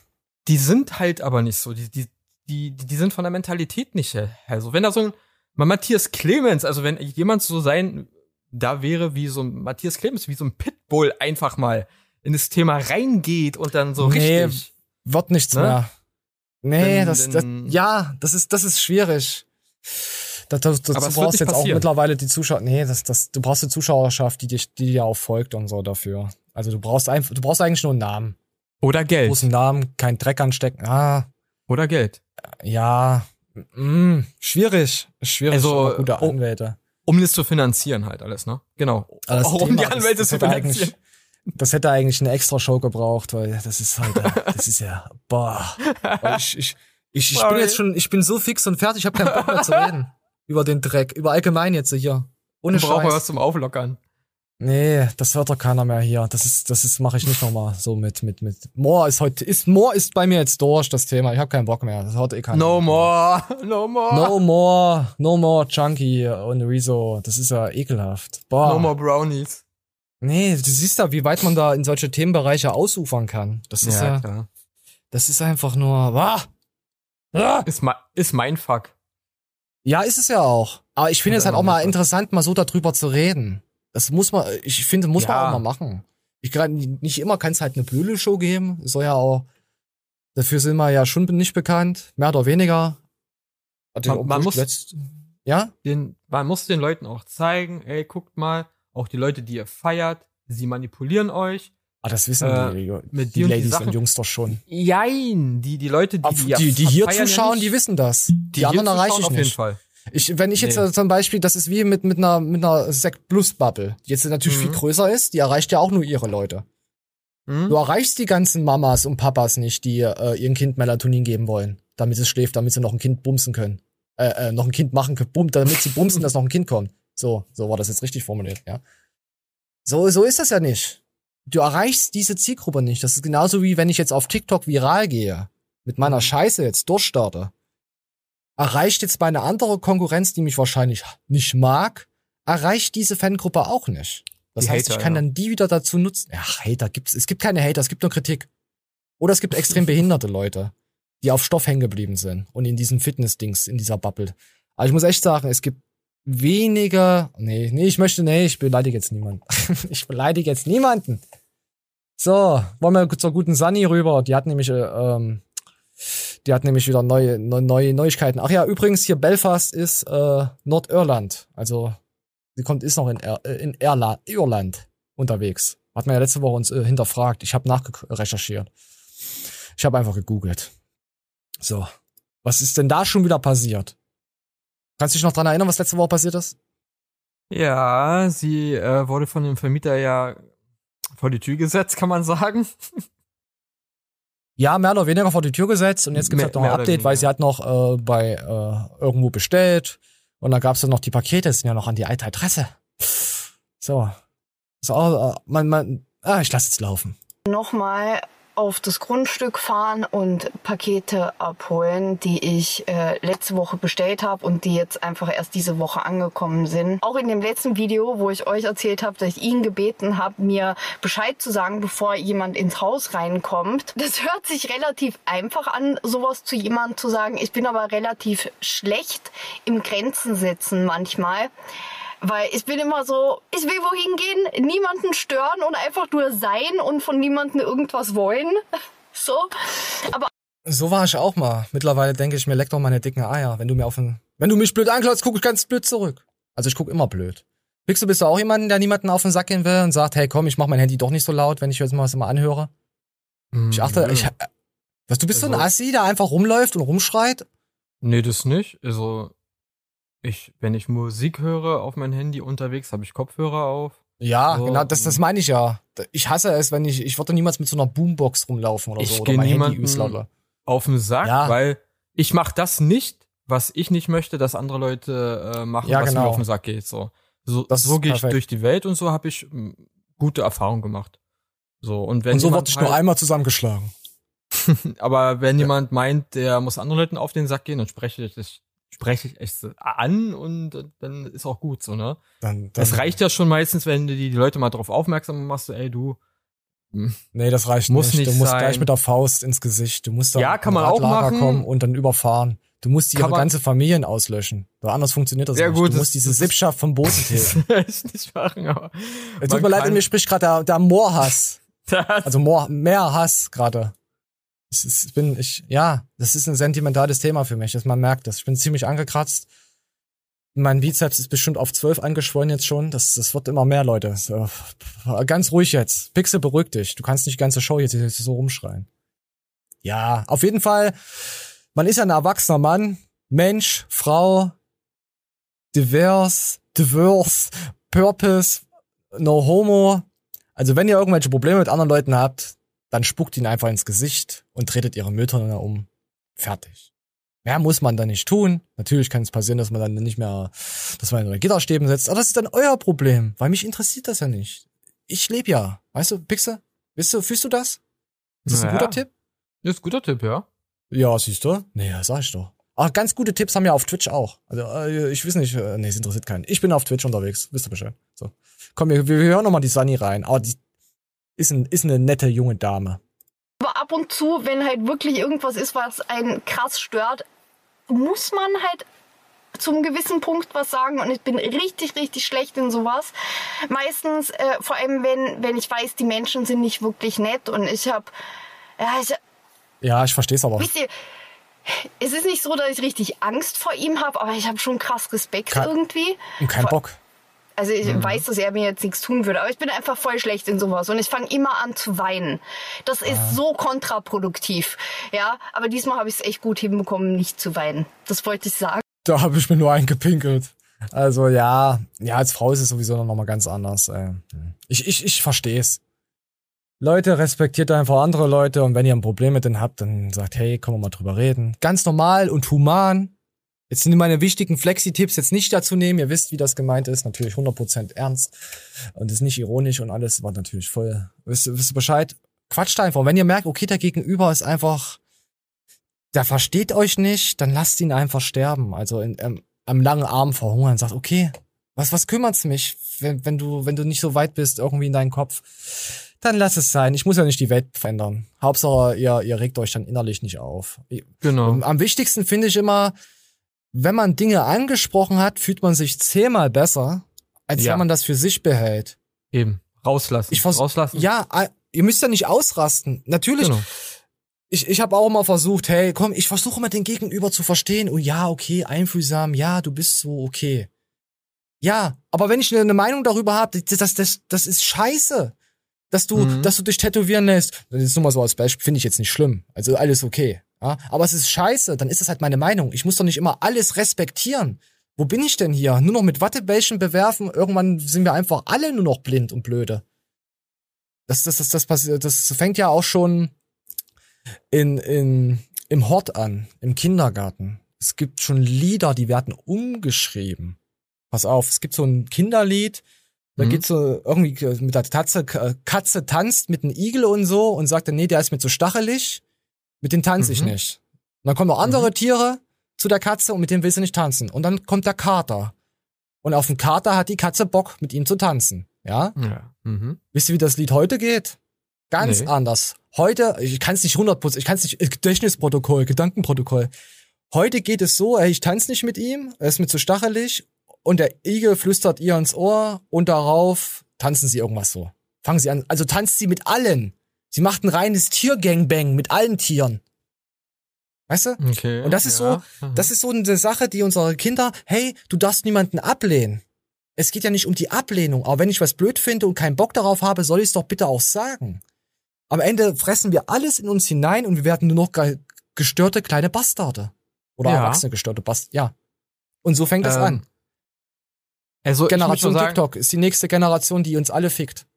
die sind halt aber nicht so. Die, die, die, die sind von der Mentalität nicht. Also wenn da so ein Matthias Clemens, also wenn jemand so sein, da wäre wie so ein Matthias Clemens, wie so ein Pitbull einfach mal in das Thema reingeht und dann so Nee, richtig. Wird nichts Ne? mehr. Nee, Denn- das, das, ja, das ist, das ist schwierig. Das, das, das, du brauchst jetzt auch passieren. mittlerweile die Zuschauer, nee, das, das, du brauchst eine Zuschauerschaft, die dich, die dir auch folgt und so dafür. Also du brauchst einfach, du brauchst eigentlich nur einen Namen. Oder Geld. Großen Namen, kein Dreck anstecken. Ah, Oder Geld. ja, Mm, schwierig. Schwierig. Also, gute oh, Anwälte. Um das zu finanzieren halt alles, ne? Genau. Das Auch um Thema die ist- Anwälte das zu hätte finanzieren. eigentlich- Das hätte eigentlich eine extra Show gebraucht, weil das ist halt, das ist ja, boah. Ich, ich, ich, ich bin jetzt schon, ich bin so fix und fertig, ich habe keinen Bock mehr zu reden. Über den Dreck, über allgemein jetzt hier. Ohne Du brauchst mal was Scheiß. zum Auflockern. Nee, das hört doch keiner mehr hier. Das ist, das ist, mache ich nicht nochmal so mit, mit, mit. More ist heute, ist, More ist bei mir jetzt durch, das Thema. Ich habe keinen Bock mehr. Das hört eh keiner. No more, no more. No more, no more Chunky und Rezo. Das ist ja ekelhaft. Boah. No more Brownies. Nee, du siehst ja, wie weit man da in solche Themenbereiche ausufern kann. Das ist ja, klar. das ist einfach nur, wah! Ah! Ist, mein, ist mein Fuck. Ja, ist es ja auch. Aber ich finde es halt auch mal interessant, mal so darüber zu reden. Das muss man, ich finde, muss man Ja. auch mal machen. Ich gerade nicht immer kann es halt eine Blöde-Show geben. Soll ja auch, dafür sind wir ja schon nicht bekannt, mehr oder weniger. Man, man muss, letzt- ja? den, man muss den Leuten auch zeigen, ey, guckt mal, auch die Leute, die ihr feiert, sie manipulieren euch. Ah, das wissen Äh, die, mit die die und die Ladies Sachen. und Jungs doch schon. Jein, die, die Leute, die, Auf, die, die, die, hier feiern ja zuschauen, nicht. die wissen das. Die, hier anderen zuschauen erreiche ich auf nicht. jeden Fall. Ich, wenn ich jetzt Nee. zum Beispiel, das ist wie mit, mit einer, mit einer Sekt Plus Bubble, die jetzt natürlich viel Mhm. größer ist, die erreicht ja auch nur ihre Leute. Hm? Du erreichst die ganzen Mamas und Papas nicht, die äh, ihrem Kind Melatonin geben wollen, damit es schläft, damit sie noch ein Kind bumsen können. Äh, äh, noch ein Kind machen können, bum, damit sie bumsen, dass noch ein Kind kommt. So, so war das jetzt richtig formuliert, ja. So, so ist das ja nicht. Du erreichst diese Zielgruppe nicht. Das ist genauso wie wenn ich jetzt auf TikTok viral gehe, mit meiner Scheiße jetzt durchstarte. Erreicht jetzt meine andere Konkurrenz, die mich wahrscheinlich nicht mag, erreicht diese Fangruppe auch nicht. Das Die heißt, Hater, ich kann ja. dann die wieder dazu nutzen. Ach, Hater gibt's. Es gibt keine Hater, es gibt nur Kritik. Oder es gibt extrem behinderte Leute, die auf Stoff hängen geblieben sind und in diesen Fitness-Dings, in dieser Bubble. Aber ich muss echt sagen, es gibt wenige. Nee, nee, ich möchte, nee, ich beleidige jetzt niemanden. ich beleidige jetzt niemanden. So, wollen wir zur guten Sunny rüber. Die hat nämlich, äh, ähm, die hat nämlich wieder neue, neu- neue Neuigkeiten. Ach ja, übrigens hier Belfast ist äh, Nordirland. Also sie kommt ist noch in, Ir äh, in Irla Irland unterwegs. Hat man ja letzte Woche uns äh, hinterfragt. Ich habe nachrecherchiert. Ich habe einfach gegoogelt. So, was ist denn da schon wieder passiert? Kannst du dich noch dran erinnern, was letzte Woche passiert ist? Ja, sie äh, wurde von dem Vermieter ja vor die Tür gesetzt, kann man sagen. Ja, mehr oder weniger vor die Tür gesetzt und jetzt gibt's Mehr- halt noch ein Update, weil sie hat noch äh, bei äh, irgendwo bestellt und dann gab's dann noch die Pakete, das sind ja noch an die alte Adresse. So. So, äh, man, man, ah, ich lasse jetzt laufen. nochmal auf das Grundstück fahren und Pakete abholen, die ich äh, letzte Woche bestellt habe und die jetzt einfach erst diese Woche angekommen sind. Auch in dem letzten Video, wo ich euch erzählt habe, dass ich ihn gebeten habe, mir Bescheid zu sagen, bevor jemand ins Haus reinkommt. Das hört sich relativ einfach an, sowas zu jemandem zu sagen. Ich bin aber relativ schlecht im Grenzen setzen manchmal. Weil ich bin immer so, ich will wohin gehen, niemanden stören und einfach nur sein und von niemandem irgendwas wollen. So. Aber So war ich auch mal. Mittlerweile denke ich mir, leck doch meine dicken Eier. Wenn du mir auf den, wenn du mich blöd anklotzt, guck ich ganz blöd zurück. Also ich guck immer blöd. Pixel, bist du auch jemanden, der niemanden auf den Sack gehen will und sagt, hey komm, ich mach mein Handy doch nicht so laut, wenn ich jetzt mal was immer anhöre? Ich achte, ich, was, du bist so ein Also- Assi, der einfach rumläuft und rumschreit? Nee, das nicht. Also, ich, wenn ich Musik höre auf mein Handy unterwegs, habe ich Kopfhörer auf. Ja, So, genau, das, das meine ich ja. Ich hasse es, wenn ich, ich würde niemals mit so einer Boombox rumlaufen oder ich so. Oder gehe mein Handy übelst auf den Sack, Ja. weil ich mache das nicht, was ich nicht möchte, dass andere Leute äh, machen, Ja, was genau. mir auf den Sack geht. So, so, Das so gehe ich durch die Welt und so habe ich m, gute Erfahrungen gemacht. So und wenn Und so wurde ich nur halt- einmal zusammengeschlagen. aber wenn jemand meint, der muss anderen Leuten auf den Sack gehen, dann spreche ich das spreche ich echt so an und dann ist auch gut so, ne? Dann, dann, Das reicht ja schon meistens, wenn du die, die Leute mal drauf aufmerksam machst, so, ey du. hm, Nee, das reicht Muss nicht. nicht Du musst sein. gleich mit der Faust ins Gesicht. Du musst da Ja, kann man auch machen. kommen und dann überfahren. Du musst ihre man- ganze Familien auslöschen. Weil anders funktioniert das Ja, nicht. gut, du das- musst diese das- Sippschaft vom Boden tilgen. ich nicht machen, aber. Es tut mir leid, in mir spricht gerade der, der Moorhass. Das- Also Moor, mehr Hass gerade. Ich, ich bin, ich, ja, das ist ein sentimentales Thema für mich, dass man merkt das. Ich bin ziemlich angekratzt. Mein Bizeps ist bestimmt auf 12 angeschwollen jetzt schon. Das, das wird immer mehr, Leute. So, ganz ruhig jetzt. Pixel, beruhig dich. Du kannst nicht die ganze Show jetzt hier so rumschreien. Ja, auf jeden Fall. Man ist ja ein erwachsener Mann Mensch, Frau, divers, diverse, purpose, no homo. Also wenn ihr irgendwelche Probleme mit anderen Leuten habt, dann spuckt ihn einfach ins Gesicht und tretet ihre Mülltonne um. Fertig. Mehr muss man da nicht tun. Natürlich kann es passieren, dass man dann nicht mehr, dass man in Gitterstäben setzt. Aber das ist dann euer Problem, weil mich interessiert das ja nicht. Ich lebe ja. Weißt du, Pixel? Weißt du, fühlst du das? Ist das ein Naja. guter Tipp? Das ist ein guter Tipp, ja. Ja, siehst du? Nee, ja, sag ich doch. Ach, ganz gute Tipps haben wir auf Twitch auch. Also, äh, ich weiß nicht, äh, nee, es interessiert keinen. Ich bin auf Twitch unterwegs, wisst ihr Bescheid. So. Komm, wir, wir hören nochmal die Sunny rein. Aber die ist, ein, ist eine nette junge Dame. Aber ab und zu, wenn halt wirklich irgendwas ist, was einen krass stört, muss man halt zum gewissen Punkt was sagen und ich bin richtig, richtig schlecht in sowas. Meistens, äh, vor allem wenn, wenn ich weiß, die Menschen sind nicht wirklich nett und ich habe, ja, ich, Ja, ich versteh's aber. wisst ihr, es ist nicht so, dass ich richtig Angst vor ihm habe, aber ich habe schon krass Respekt Kein- irgendwie. Und kein Vor- Bock. Also ich Mhm. weiß, dass er mir jetzt nichts tun würde, aber ich bin einfach voll schlecht in sowas und ich fange immer an zu weinen. Das ist so kontraproduktiv, ja. Aber diesmal habe ich es echt gut hinbekommen, nicht zu weinen. Das wollte ich sagen. Da habe ich mir nur eingepinkelt. Also ja, ja, als Frau ist es sowieso noch mal ganz anders. Äh. Ich, ich, ich versteh's. Leute, respektiert einfach andere Leute und wenn ihr ein Problem mit denen habt, dann sagt, hey, können wir mal drüber reden. Ganz normal und human. Jetzt sind meine wichtigen Flexi-Tipps jetzt nicht dazu nehmen. Ihr wisst, wie das gemeint ist. Natürlich 100% ernst und ist nicht ironisch und alles war natürlich voll. Wisst, wisst ihr Bescheid? Quatscht einfach. Und wenn ihr merkt, okay, der Gegenüber ist einfach, der versteht euch nicht, dann lasst ihn einfach sterben. Also in, ähm, am langen Arm verhungern. Sagt, okay, was, was kümmert's mich, wenn, wenn du, wenn du nicht so weit bist, irgendwie in deinem Kopf? Dann lass es sein. Ich muss ja nicht die Welt verändern. Hauptsache, ihr, ihr regt euch dann innerlich nicht auf. Genau. Am wichtigsten finde ich immer, wenn man Dinge angesprochen hat, fühlt man sich zehnmal besser, als Ja. wenn man das für sich behält. Eben. Rauslassen. Ich vers Rauslassen. Ja, ihr müsst ja nicht ausrasten. Natürlich. Genau. Ich, ich habe auch mal versucht, hey, komm, ich versuche mal den Gegenüber zu verstehen. Oh ja, okay, einfühlsam, ja, du bist so okay. Ja, aber wenn ich eine Meinung darüber habe, das, das, das, das ist scheiße. Dass du, Mhm. dass du dich tätowieren lässt, das ist nur mal so als Beispiel, finde ich jetzt nicht schlimm. Also alles okay. Ja? Aber es ist scheiße, dann ist es halt meine Meinung. Ich muss doch nicht immer alles respektieren. Wo bin ich denn hier? Nur noch mit Wattebällchen bewerfen? Irgendwann sind wir einfach alle nur noch blind und blöde. Das, das, das, das, passiert, das fängt ja auch schon in, in, im Hort an, im Kindergarten. Es gibt schon Lieder, die werden umgeschrieben. Pass auf, es gibt so ein Kinderlied, da Mhm. geht's so irgendwie mit der Tatze, Katze tanzt mit einem Igel und so und sagt dann, nee, der ist mir zu stachelig, mit dem tanze ich Mhm. nicht. Und dann kommen noch andere Tiere zu der Katze und mit dem will sie nicht tanzen. Und dann kommt der Kater. Und auf dem Kater hat die Katze Bock, mit ihm zu tanzen. Ja? Ja. Mhm. Wisst ihr, wie das Lied heute geht? Ganz Nee. anders. Heute, ich kann es nicht 100%, ich kann es nicht, äh, Gedächtnisprotokoll, Gedankenprotokoll. Heute geht es so, ey, ich tanze nicht mit ihm, er ist mir zu stachelig und der Igel flüstert ihr ins Ohr und darauf tanzen sie irgendwas so. Fangen sie an, also tanzt sie mit allen. Sie macht ein reines Tiergangbang mit allen Tieren. Weißt du? Okay. Und das ist ja. so, das ist so eine Sache, die unsere Kinder, hey, du darfst niemanden ablehnen. Es geht ja nicht um die Ablehnung, aber wenn ich was blöd finde und keinen Bock darauf habe, soll ich es doch bitte auch sagen. Am Ende fressen wir alles in uns hinein und wir werden nur noch ge gestörte kleine Bastarde. Oder Ja. erwachsene gestörte Bastarde. Ja. Und so fängt es Ähm, an. Also, Generation schon sagen, TikTok ist die nächste Generation, die uns alle fickt.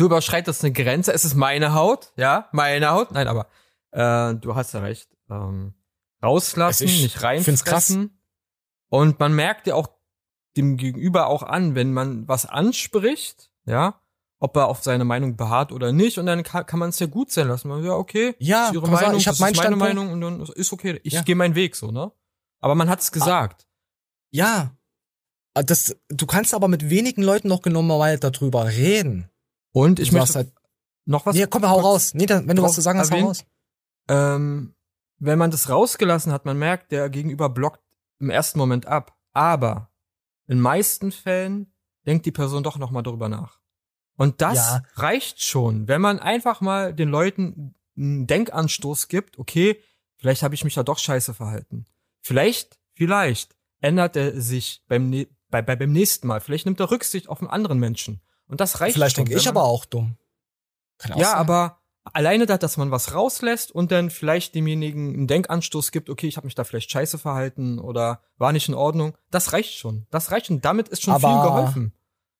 Du überschreitest eine Grenze. Es ist meine Haut, ja, meine Haut. Nein, aber äh, du hast ja recht. Ähm, rauslassen, ich nicht krass. reinfressen. Und man merkt ja auch dem Gegenüber auch an, wenn man was anspricht, ja, ob er auf seine Meinung beharrt oder nicht. Und dann kann, kann man es ja gut sein lassen. Man, ja, okay, Ja, das ist ihre sagen, Meinung, ich hab das meinen ist meine Standpunkt. Meinung und dann ist okay. Ich Ja. gehe meinen Weg so, ne? Aber man hat es gesagt. Ja. Ah, Das, du kannst aber mit wenigen Leuten noch genommen mal darüber reden. Und ich Du möchte halt, noch was. nee, komm, hau raus. Nee, dann, wenn du was zu sagen hast, hau erwähnen. raus. ähm, wenn man das rausgelassen hat, man merkt, der Gegenüber blockt im ersten Moment ab. Aber in meisten Fällen denkt die Person doch noch mal darüber nach. Und das Ja. reicht schon, wenn man einfach mal den Leuten einen Denkanstoß gibt, okay, vielleicht habe ich mich ja doch scheiße verhalten. Vielleicht, vielleicht ändert er sich beim, bei, bei, beim nächsten Mal. Vielleicht nimmt er Rücksicht auf einen anderen Menschen. Und das reicht Vielleicht schon. denke ich aber auch dumm. Kann ja, sein. aber alleine da, dass man was rauslässt und dann vielleicht demjenigen einen Denkanstoß gibt, okay, ich habe mich da vielleicht scheiße verhalten oder war nicht in Ordnung, das reicht schon. Das reicht und damit ist schon viel geholfen.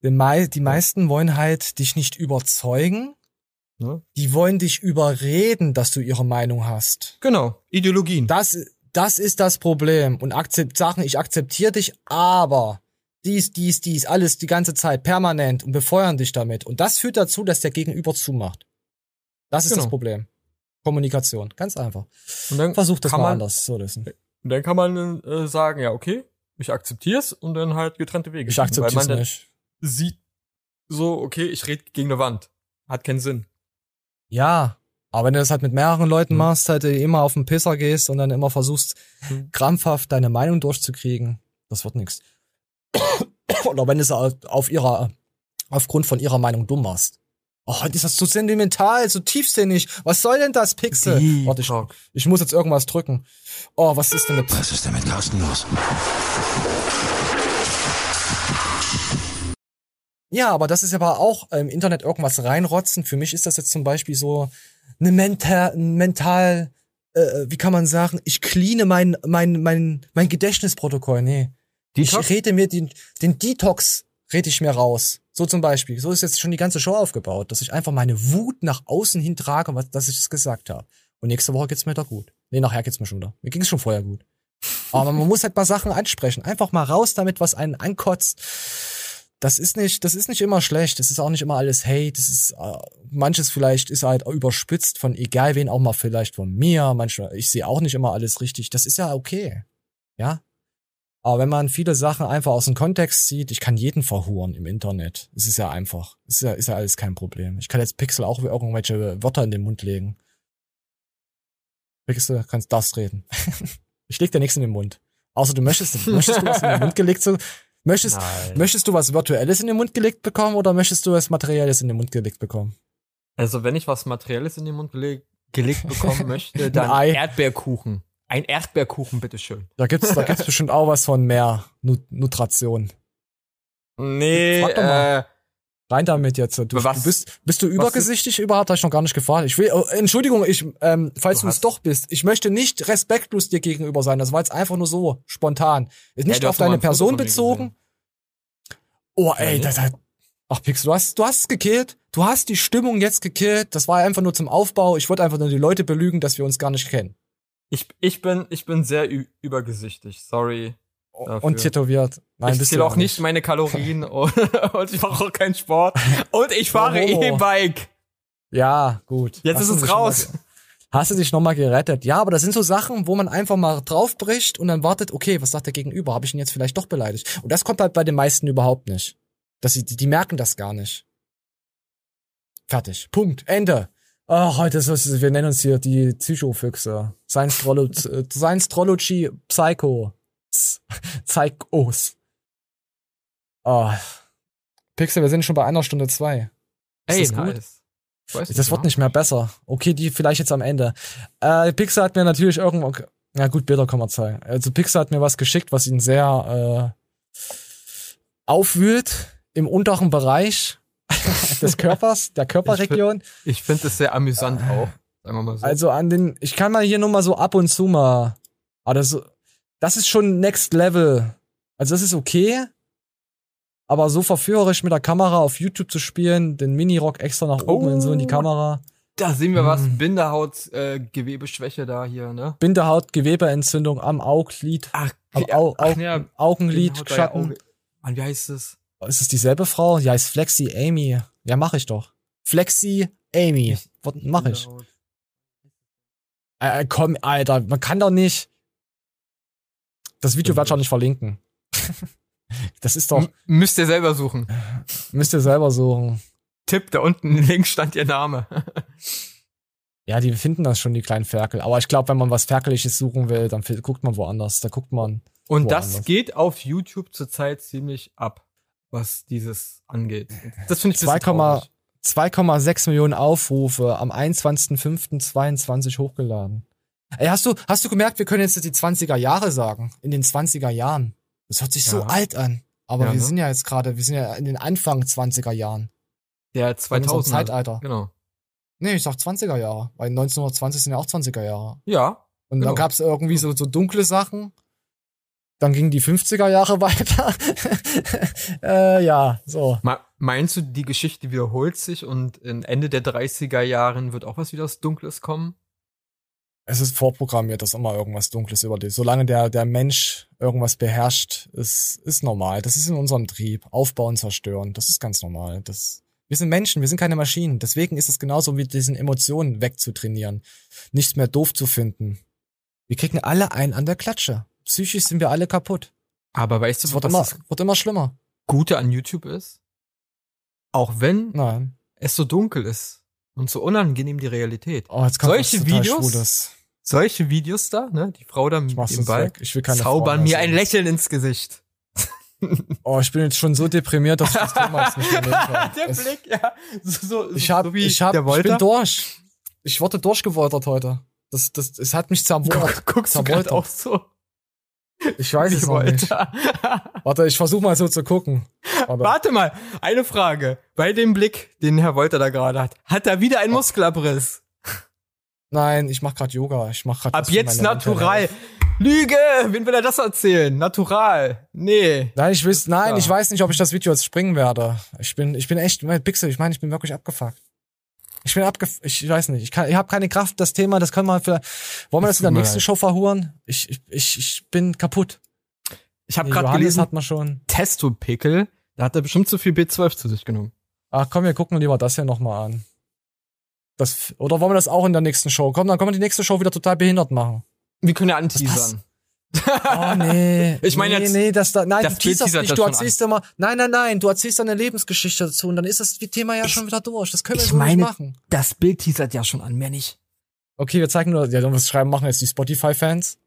Die, mei die meisten wollen halt dich nicht überzeugen, Ne? die wollen dich überreden, dass du ihre Meinung hast. Genau, Ideologien. Das, das ist das Problem. Und akzept, sagen, ich akzeptiere dich, aber dies, dies, dies, alles die ganze Zeit permanent und befeuern dich damit. Und das führt dazu, dass der Gegenüber zumacht. Das ist Genau. das Problem. Kommunikation, ganz einfach. Und dann Versuch das kann mal man- anders zu lösen. Und dann kann man äh, sagen, ja, okay, ich akzeptier's und dann halt getrennte Wege. Ich gehen, akzeptier's weil man dann nicht. Sieht so, okay, ich rede gegen eine Wand. Hat keinen Sinn. Ja, aber wenn du das halt mit mehreren Leuten machst, halt äh, immer auf den Pisser gehst und dann immer versuchst, Hm. krampfhaft deine Meinung durchzukriegen, das wird nix. Oder wenn du es au- auf ihrer, aufgrund von ihrer Meinung dumm machst. Oh, heute ist das so sentimental, so tiefsinnig. Was soll denn das, Pixel? Deep Warte, ich, ich muss jetzt irgendwas drücken. Oh, was ist denn mit... Was ist denn mit Carsten los? Ja, aber das ist aber auch im Internet irgendwas reinrotzen. Für mich ist das jetzt zum Beispiel so eine mental, mental, äh, wie kann man sagen, ich cleane mein, mein, mein, mein Gedächtnisprotokoll. Nee. Detox? Ich rede mir den, den Detox rede ich mir raus. So zum Beispiel. So ist jetzt schon die ganze Show aufgebaut, dass ich einfach meine Wut nach außen hin trage, was, dass ich es gesagt habe. Und nächste Woche geht's mir wieder gut. Nee, nachher geht's mir schon wieder. Mir ging's schon vorher gut. Aber man muss halt mal Sachen ansprechen. Einfach mal raus damit, was einen ankotzt. Das ist nicht, das ist nicht immer schlecht. Das ist auch nicht immer alles Hate. Das ist, äh, manches vielleicht ist halt überspitzt von egal wen, auch mal vielleicht von mir. Manchmal, ich sehe auch nicht immer alles richtig. Das ist ja okay. Ja. Aber wenn man viele Sachen einfach aus dem Kontext sieht, ich kann jeden verhuren im Internet. Es ist ja einfach. Es ist ja, ist ja alles kein Problem. Ich kann jetzt Pixel auch irgendwelche Wörter in den Mund legen. Pixel, kannst das reden. ich leg dir nichts in den Mund. Außer du möchtest, möchtest du was in den Mund gelegt zu, möchtest, Nein. möchtest du was Virtuelles in den Mund gelegt bekommen oder möchtest du was Materielles in den Mund gelegt bekommen? Also wenn ich was Materielles in den Mund geleg gelegt bekommen möchte, dann. Erdbeerkuchen. Ein Erdbeerkuchen, bitteschön. Da gibt's, da gibt's bestimmt auch was von mehr Nut Nutration. Nee, Frag doch mal. äh, Rein damit jetzt. Du, Was- du bist, bist du was übergesichtig überhaupt? Hab ich noch gar nicht gefragt. Ich will, oh, Entschuldigung, ich, ähm, falls Du es doch bist, ich möchte nicht respektlos dir gegenüber sein. Das war jetzt einfach nur so spontan. Ist nicht du auf deine Person bezogen. Oh, ey, Ja, das hat, ach Pix, du hast, du hast gekillt. Du hast die Stimmung jetzt gekillt. Das war einfach nur zum Aufbau. Ich wollte einfach nur die Leute belügen, dass wir uns gar nicht kennen. Ich, ich bin, ich bin sehr übergesichtig. Sorry. dafür. Und tätowiert. Nein, ich zähle auch nicht meine Kalorien und, und ich mache auch keinen Sport. Und ich fahre. E-Bike. Ja, gut. Jetzt Hast ist es raus. mal Hast du dich nochmal gerettet? Ja, aber das sind so Sachen, wo man einfach mal draufbricht und dann wartet, okay, was sagt der Gegenüber? Habe ich ihn jetzt vielleicht doch beleidigt? Und das kommt halt bei den meisten überhaupt nicht. Dass sie, die, die merken das gar nicht. Fertig. Punkt. Ende. Ach, heute ist es, wir nennen uns hier die Psychofüchse. Science Trology, äh, Science Trology Psycho. Psychos. Ah. Pixel, wir sind schon bei einer Stunde zwei. Ist Ey, das gut? nice. Weiß Das wird nicht mehr besser. Okay, die vielleicht jetzt am Ende. Äh, Pixar hat mir natürlich irgendwo. Na gut, Bilder kann man zeigen. Also Pixar hat mir was geschickt, was ihn sehr äh, aufwühlt im unteren Bereich des Körpers, der Körperregion. Ich finde es sehr amüsant auch. Sagen wir mal so. Also an den, ich kann mal hier nur mal so ab und zu mal. Aber das, das ist schon Next Level. Also das ist okay. Aber so verführerisch mit der Kamera auf YouTube zu spielen, den Mini-Rock extra nach oben in so in die Oh. Kamera. da sehen wir was. Hm. Bindehaut, äh, Gewebeschwäche da hier, ne? Bindehaut, Gewebeentzündung am Auglid, Ach, am ja, Au, ach, Au, ja, Augenlid, war ja Schatten. Auge- Mann, wie heißt es? Ist es dieselbe Frau? Ja, ist Flexi Amy. Ja, mach ich doch. Flexi Amy. Was mach ich? Äh, komm, Alter, man kann doch nicht. Das Video werde ich auch nicht verlinken. das ist doch, M müsst ihr selber suchen. müsst ihr selber suchen. Tipp, da unten links stand ihr Name. Ja, die finden das schon, die kleinen Ferkel. Aber ich glaube, wenn man was Ferkeliges suchen will, dann guckt man woanders. Da guckt man. Und das woanders. geht auf YouTube zurzeit ziemlich ab, was dieses angeht. Das finde ich ein 2, bisschen traurig. 2,6 Millionen Aufrufe am 21.05.22 hochgeladen. Ey, hast du, hast du gemerkt, wir können jetzt die 20er Jahre sagen? In den 20er Jahren. Das hört sich so Ja. alt an. Aber Ja, wir ne? sind ja jetzt gerade, wir sind ja in den Anfang 20er Jahren. Der unserem 2000 Zeitalter. Genau. Nee, ich sag 20er Jahre, weil 1920 sind ja auch 20er Jahre. Ja. Und Genau. dann gab's irgendwie so, so dunkle Sachen. Dann gingen die 50er Jahre weiter. äh, ja, so. Meinst du, die Geschichte wiederholt sich und in Ende der 30er Jahren wird auch was wieder Dunkles kommen? Es ist vorprogrammiert, dass immer irgendwas Dunkles über dich. Solange der, der Mensch irgendwas beherrscht, ist, ist normal. Das ist in unserem Trieb. Aufbauen, zerstören. Das ist ganz normal. Das, wir sind Menschen, wir sind keine Maschinen. Deswegen ist es genauso wie diesen Emotionen wegzutrainieren. Nichts mehr doof zu finden. Wir kriegen alle einen an der Klatsche. Psychisch sind wir alle kaputt. Aber weißt du, Es wird was immer, wird immer schlimmer. Gute an YouTube ist? Auch wenn Nein. es so dunkel ist und so unangenehm die Realität. Oh, jetzt kommt solche Videos, Schwules. solche Videos da, ne, die Frau da mit dem Ball, weg. Ich will keine zaubern Frauen mir ein. Lächeln ins Gesicht. Oh, ich bin jetzt schon so deprimiert, dass ich das Thema jetzt nicht mehr der Es- Blick, ja. So, so, Ich hab, so wie ich hab, ich bin durch. Ich wurde durchgewoltert heute. Das, das, es hat mich zerbohrt. Guckst du grad auch so? Ich weiß es noch nicht. Warte, ich versuche mal so zu gucken. Warte. Warte mal, eine Frage. Bei dem Blick, den Herr Wolter da gerade hat, hat er wieder einen Muskelabriss? Nein, ich mach grad Yoga. Ich mach grad Ab jetzt natural. Lüge! Wen will er das erzählen? Natural. Nee. Nein, ich weiß, nein, Ja. ich weiß nicht, ob ich das Video jetzt springen werde. Ich bin, ich bin echt, mein Pixel, ich meine, ich bin wirklich abgefuckt. Ich bin abgef, ich weiß nicht, ich kann, ich habe keine Kraft, das Thema, das können wir für, wollen wir das in der nächsten. Show verhuren? Ich, ich, ich, ich bin kaputt. Ich habe Nee, gerade gelesen, hat man schon. Testo-Pickel, da hat er bestimmt zu viel B12 zu sich genommen. Ach komm, wir gucken lieber das hier nochmal an. Das, oder wollen wir das auch in der nächsten Show? Komm, dann können wir die nächste Show wieder total behindert machen. Wir können ja anteasern. Oh nee. Ich meine nee, jetzt- nee, das da, nein, das du teaserst nicht, du erzählst immer, nein, nein, nein, du erzählst deine Lebensgeschichte dazu und dann ist das Thema ja schon wieder durch. Das können wir Ich so meine, nicht machen. das Bild teasert ja schon an, mehr nicht. Okay, wir zeigen nur, ja, dann was schreiben machen jetzt die Spotify-Fans.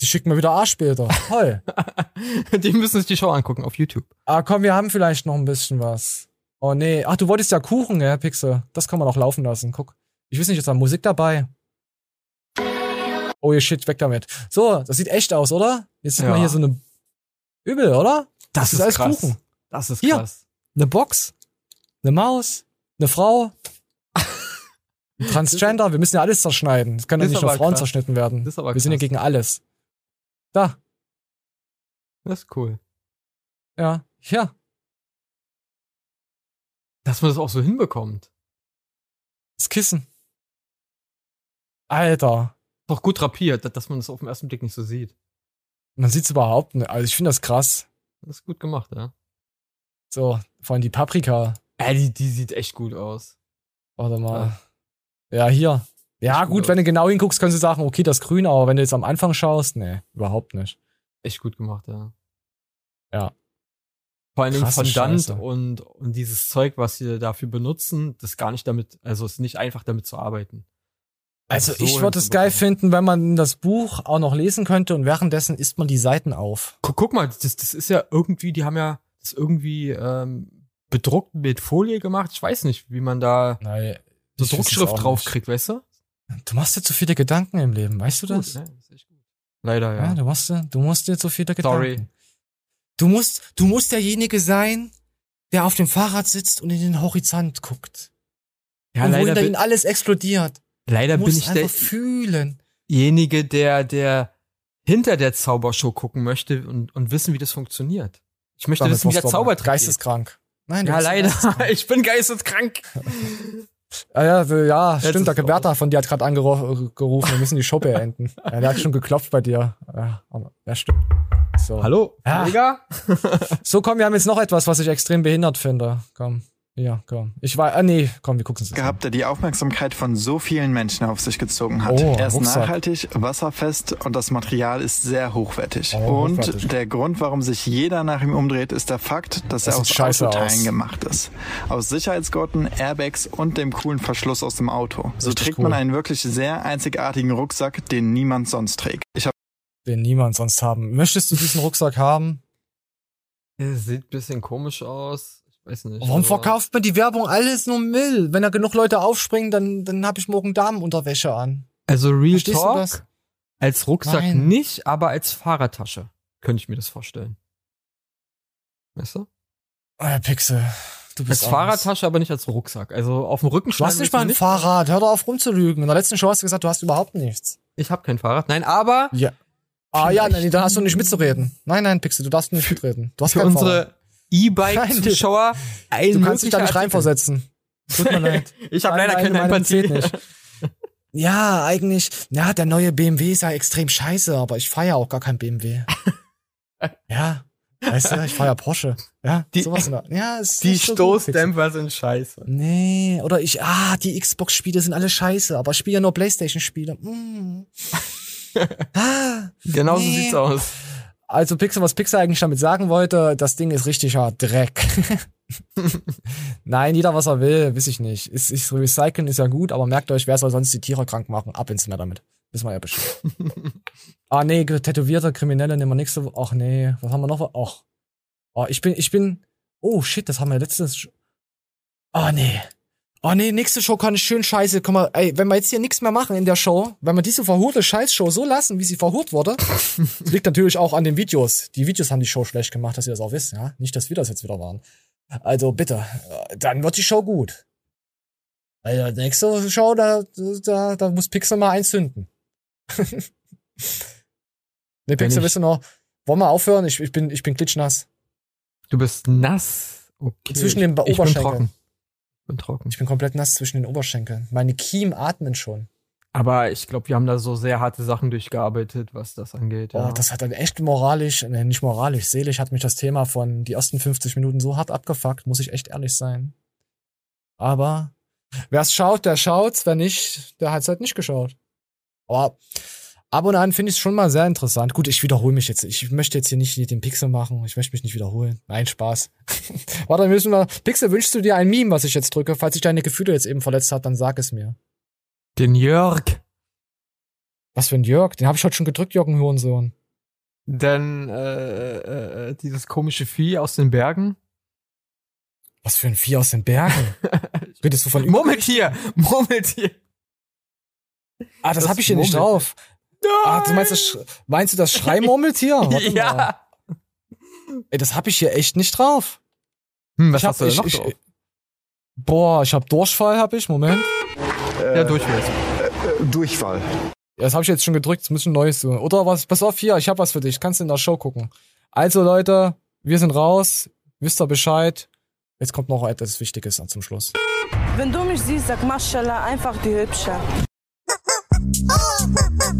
Die schicken mir wieder Arschbilder. Toll. Die müssen sich die Show angucken auf YouTube. ah, komm, wir haben vielleicht noch ein bisschen was. Oh nee. Ach, du wolltest ja Kuchen, ja, Pixel. Das kann man auch laufen lassen. Guck. Ich weiß nicht, ist da Musik dabei? Oh, ihr shit, weg damit. So, das sieht echt aus, oder? Jetzt sieht Ja. man hier so eine Übel, oder? Das, ist, alles krass. Kuchen. Das ist Hier. krass. Eine Box, eine Maus, eine Frau, Transgender. Wir müssen ja alles zerschneiden. Es können ja Das ist nicht nur Frauen krass. zerschnitten werden. Das ist aber Wir sind ja krass. gegen alles. Da, Das ist cool. ja, ja. Dass man das auch so hinbekommt. Das Kissen. Alter. Doch gut rapiert, dass man das auf den ersten Blick nicht so sieht. Man sieht's überhaupt nicht. Also ich finde das krass. Das ist gut gemacht, ja. So, vor allem die Paprika. Äh, die, die sieht echt gut aus. Warte mal. Ja, hier. Ja, gut gut, wenn du genau hinguckst, kannst du sagen, okay, das ist grün, aber wenn du jetzt am Anfang schaust, nee, überhaupt nicht. Echt gut gemacht, ja. Ja. Vor allen Dingen Krasse Fondant Scheiße. und, und dieses Zeug, was sie dafür benutzen, das gar nicht damit, also es ist nicht einfach damit zu arbeiten. Also so ich würde es geil finden, wenn man das Buch auch noch lesen könnte und währenddessen isst man die Seiten auf. Guck, guck mal, das, das ist ja irgendwie, die haben ja das irgendwie ähm, bedruckt mit Folie gemacht. Ich weiß nicht, wie man da Nein, so Druckschrift draufkriegt, weißt du? Du machst dir zu viele Gedanken im Leben, weißt du das? Gut, ne? Das ist echt gut. Leider, Ja, ja. du machst, du musst dir zu viele Gedanken. Sorry. Du musst, du musst derjenige sein, der auf dem Fahrrad sitzt und in den Horizont guckt. Ja, und leider, hinter bin, ihnen alles explodiert. Leider bin ich einfach der, fühlen. derjenige, der, der hinter der Zaubershow gucken möchte und, und wissen, wie das funktioniert. Ich möchte Damit wissen, wie der Zaubertrick. Geisteskrank. Nein, Ja, leider. Ich bin geisteskrank. Ah, ja, ja, Jetzt stimmt, der Bertha von dir hat gerade angerufen, wir müssen die Show beenden. ja, der hat schon geklopft bei dir. Ja, ja stimmt. So. Hallo, Ja. Mega? So, komm, wir haben jetzt noch etwas, was ich extrem behindert finde. Komm. Ja, komm. Ich war, ah, nee, komm, wir gucken es gehabt, der die Aufmerksamkeit von so vielen Menschen auf sich gezogen hat. Oh, er ist Rucksack. nachhaltig, wasserfest und das Material ist sehr hochwertig. Oh, und hochwertig. der Grund, warum sich jeder nach ihm umdreht, ist der Fakt, dass Das er aus Autoteilen aus. gemacht ist. Aus Sicherheitsgurten, Airbags und dem coolen Verschluss aus dem Auto. So Richtig trägt cool. man einen wirklich sehr einzigartigen Rucksack, den niemand sonst trägt. Ich habe Den niemand sonst haben. Möchtest du diesen Rucksack haben? Sieht ein bisschen komisch aus. Weiß nicht. Warum verkauft mir die Werbung alles nur Müll? Wenn da genug Leute aufspringen, dann, dann habe ich morgen Damenunterwäsche an. Also Real Verstehst du Talk das? als Rucksack Nein. nicht, aber als Fahrradtasche könnte ich mir das vorstellen. Weißt du? Ah, Pixel. Du Als bist Fahrradtasche, aber nicht als Rucksack. Also auf dem Rücken Du hast nicht mal ein willst Fahrrad. Hör doch auf rumzulügen. In der letzten Show hast du gesagt, du hast überhaupt nichts. Ich habe kein Fahrrad. Nein, aber Ja. Ah ja, nein, da hast du nicht mitzureden. Nein, nein, Pixel, du darfst nicht mitreden. Du hast für kein Fahrrad. E-Bike-Zuschauer Du kannst dich da nicht reinversetzen. Tut mir leid. Ich habe leider keine Empathie. nicht. Ja, eigentlich, ja, der neue BMW ist ja extrem scheiße, aber ich ja auch gar kein BMW. ja, weißt du, ich ja Porsche. Ja, Die- sowas in der, ja, ist Die so. Stoßdämpfer sind scheiße. Nee, oder ich, ah, die Xbox-Spiele sind alle scheiße, aber ich spiele ja nur Playstation-Spiele. Mm. ah, Genau so nee. sieht's aus. Also Pixel, was Pixel eigentlich damit sagen wollte, das Ding ist richtiger Dreck. Nein, jeder was er will, weiß ich nicht. Ist, ist, Recyceln ist ja gut, aber merkt euch, wer soll sonst die Tiere krank machen? Ab ins Meer damit. Wissen wir ja Bescheid. ah nee, tätowierte Kriminelle nehmen wir nächste Woche. Ach nee, was haben wir noch? Ach. Oh, ich bin, ich bin. Oh shit, das haben wir letztes. Ah nee. Oh nee, nächste Show kann ich schön scheiße. Guck mal, ey, wenn wir jetzt hier nichts mehr machen in der Show, wenn wir diese verhurte Scheißshow so lassen, wie sie verhurt wurde, liegt natürlich auch an den Videos. Die Videos haben die Show schlecht gemacht, dass ihr das auch wisst, ja? Nicht, dass wir das jetzt wieder waren. Also bitte, äh, dann wird die Show gut. Also nächste Show, da, da, da muss Pixel mal eins zünden. nee, Pixel, wisst ihr noch, wollen wir aufhören? Ich, ich bin, ich bin klitschnass. Du bist nass. Okay. Zwischen den ich, ich bin Oberschenkeln. Bin trocken. Ich bin komplett nass zwischen den Oberschenkeln. Meine Kiemen atmen schon. Aber ich glaube, wir haben da so sehr harte Sachen durchgearbeitet, was das angeht. Ja. Oh, das hat dann echt moralisch, nee, nicht moralisch, seelisch hat mich das Thema von die ersten 50 Minuten so hart abgefuckt, muss ich echt ehrlich sein. Aber wer es schaut, der schaut's, wer nicht, der hat's halt nicht geschaut. Aber ab und an finde ich es schon mal sehr interessant. Gut, ich wiederhole mich jetzt. Ich möchte jetzt hier nicht den Pixel machen. Ich möchte mich nicht wiederholen. Nein, Spaß. Warte, müssen wir. Pixel, wünschst du dir ein Meme, was ich jetzt drücke? Falls ich deine Gefühle jetzt eben verletzt hat, dann sag es mir. Den Jörg. Was für ein Jörg? Den habe ich heute schon gedrückt, Jörg, Hurensohn. Denn äh, äh, äh, dieses komische Vieh aus den Bergen. Was für ein Vieh aus den Bergen? Redest du von Murmeltier! Murmeltier! Ah, das, Das habe ich hier nicht drauf. Ah, du meinst, das, meinst du das Schreimurmeltier? Warte mal. ja! Ey, das habe ich hier echt nicht drauf. Hm, was ich hab, hast du denn ich, noch ich, drauf? Boah, ich habe Durchfall, habe ich. Moment. ja, Durchfall. Durchfall. Ja, das habe ich jetzt schon gedrückt. Das muss ein neues tun. Oder was? Pass auf hier, ich habe was für dich. Kannst du in der Show gucken. Also Leute, wir sind raus. Wisst ihr Bescheid? Jetzt kommt noch etwas Wichtiges zum Schluss. Wenn du mich siehst, sag Maschallah, einfach die Hübsche. Oh!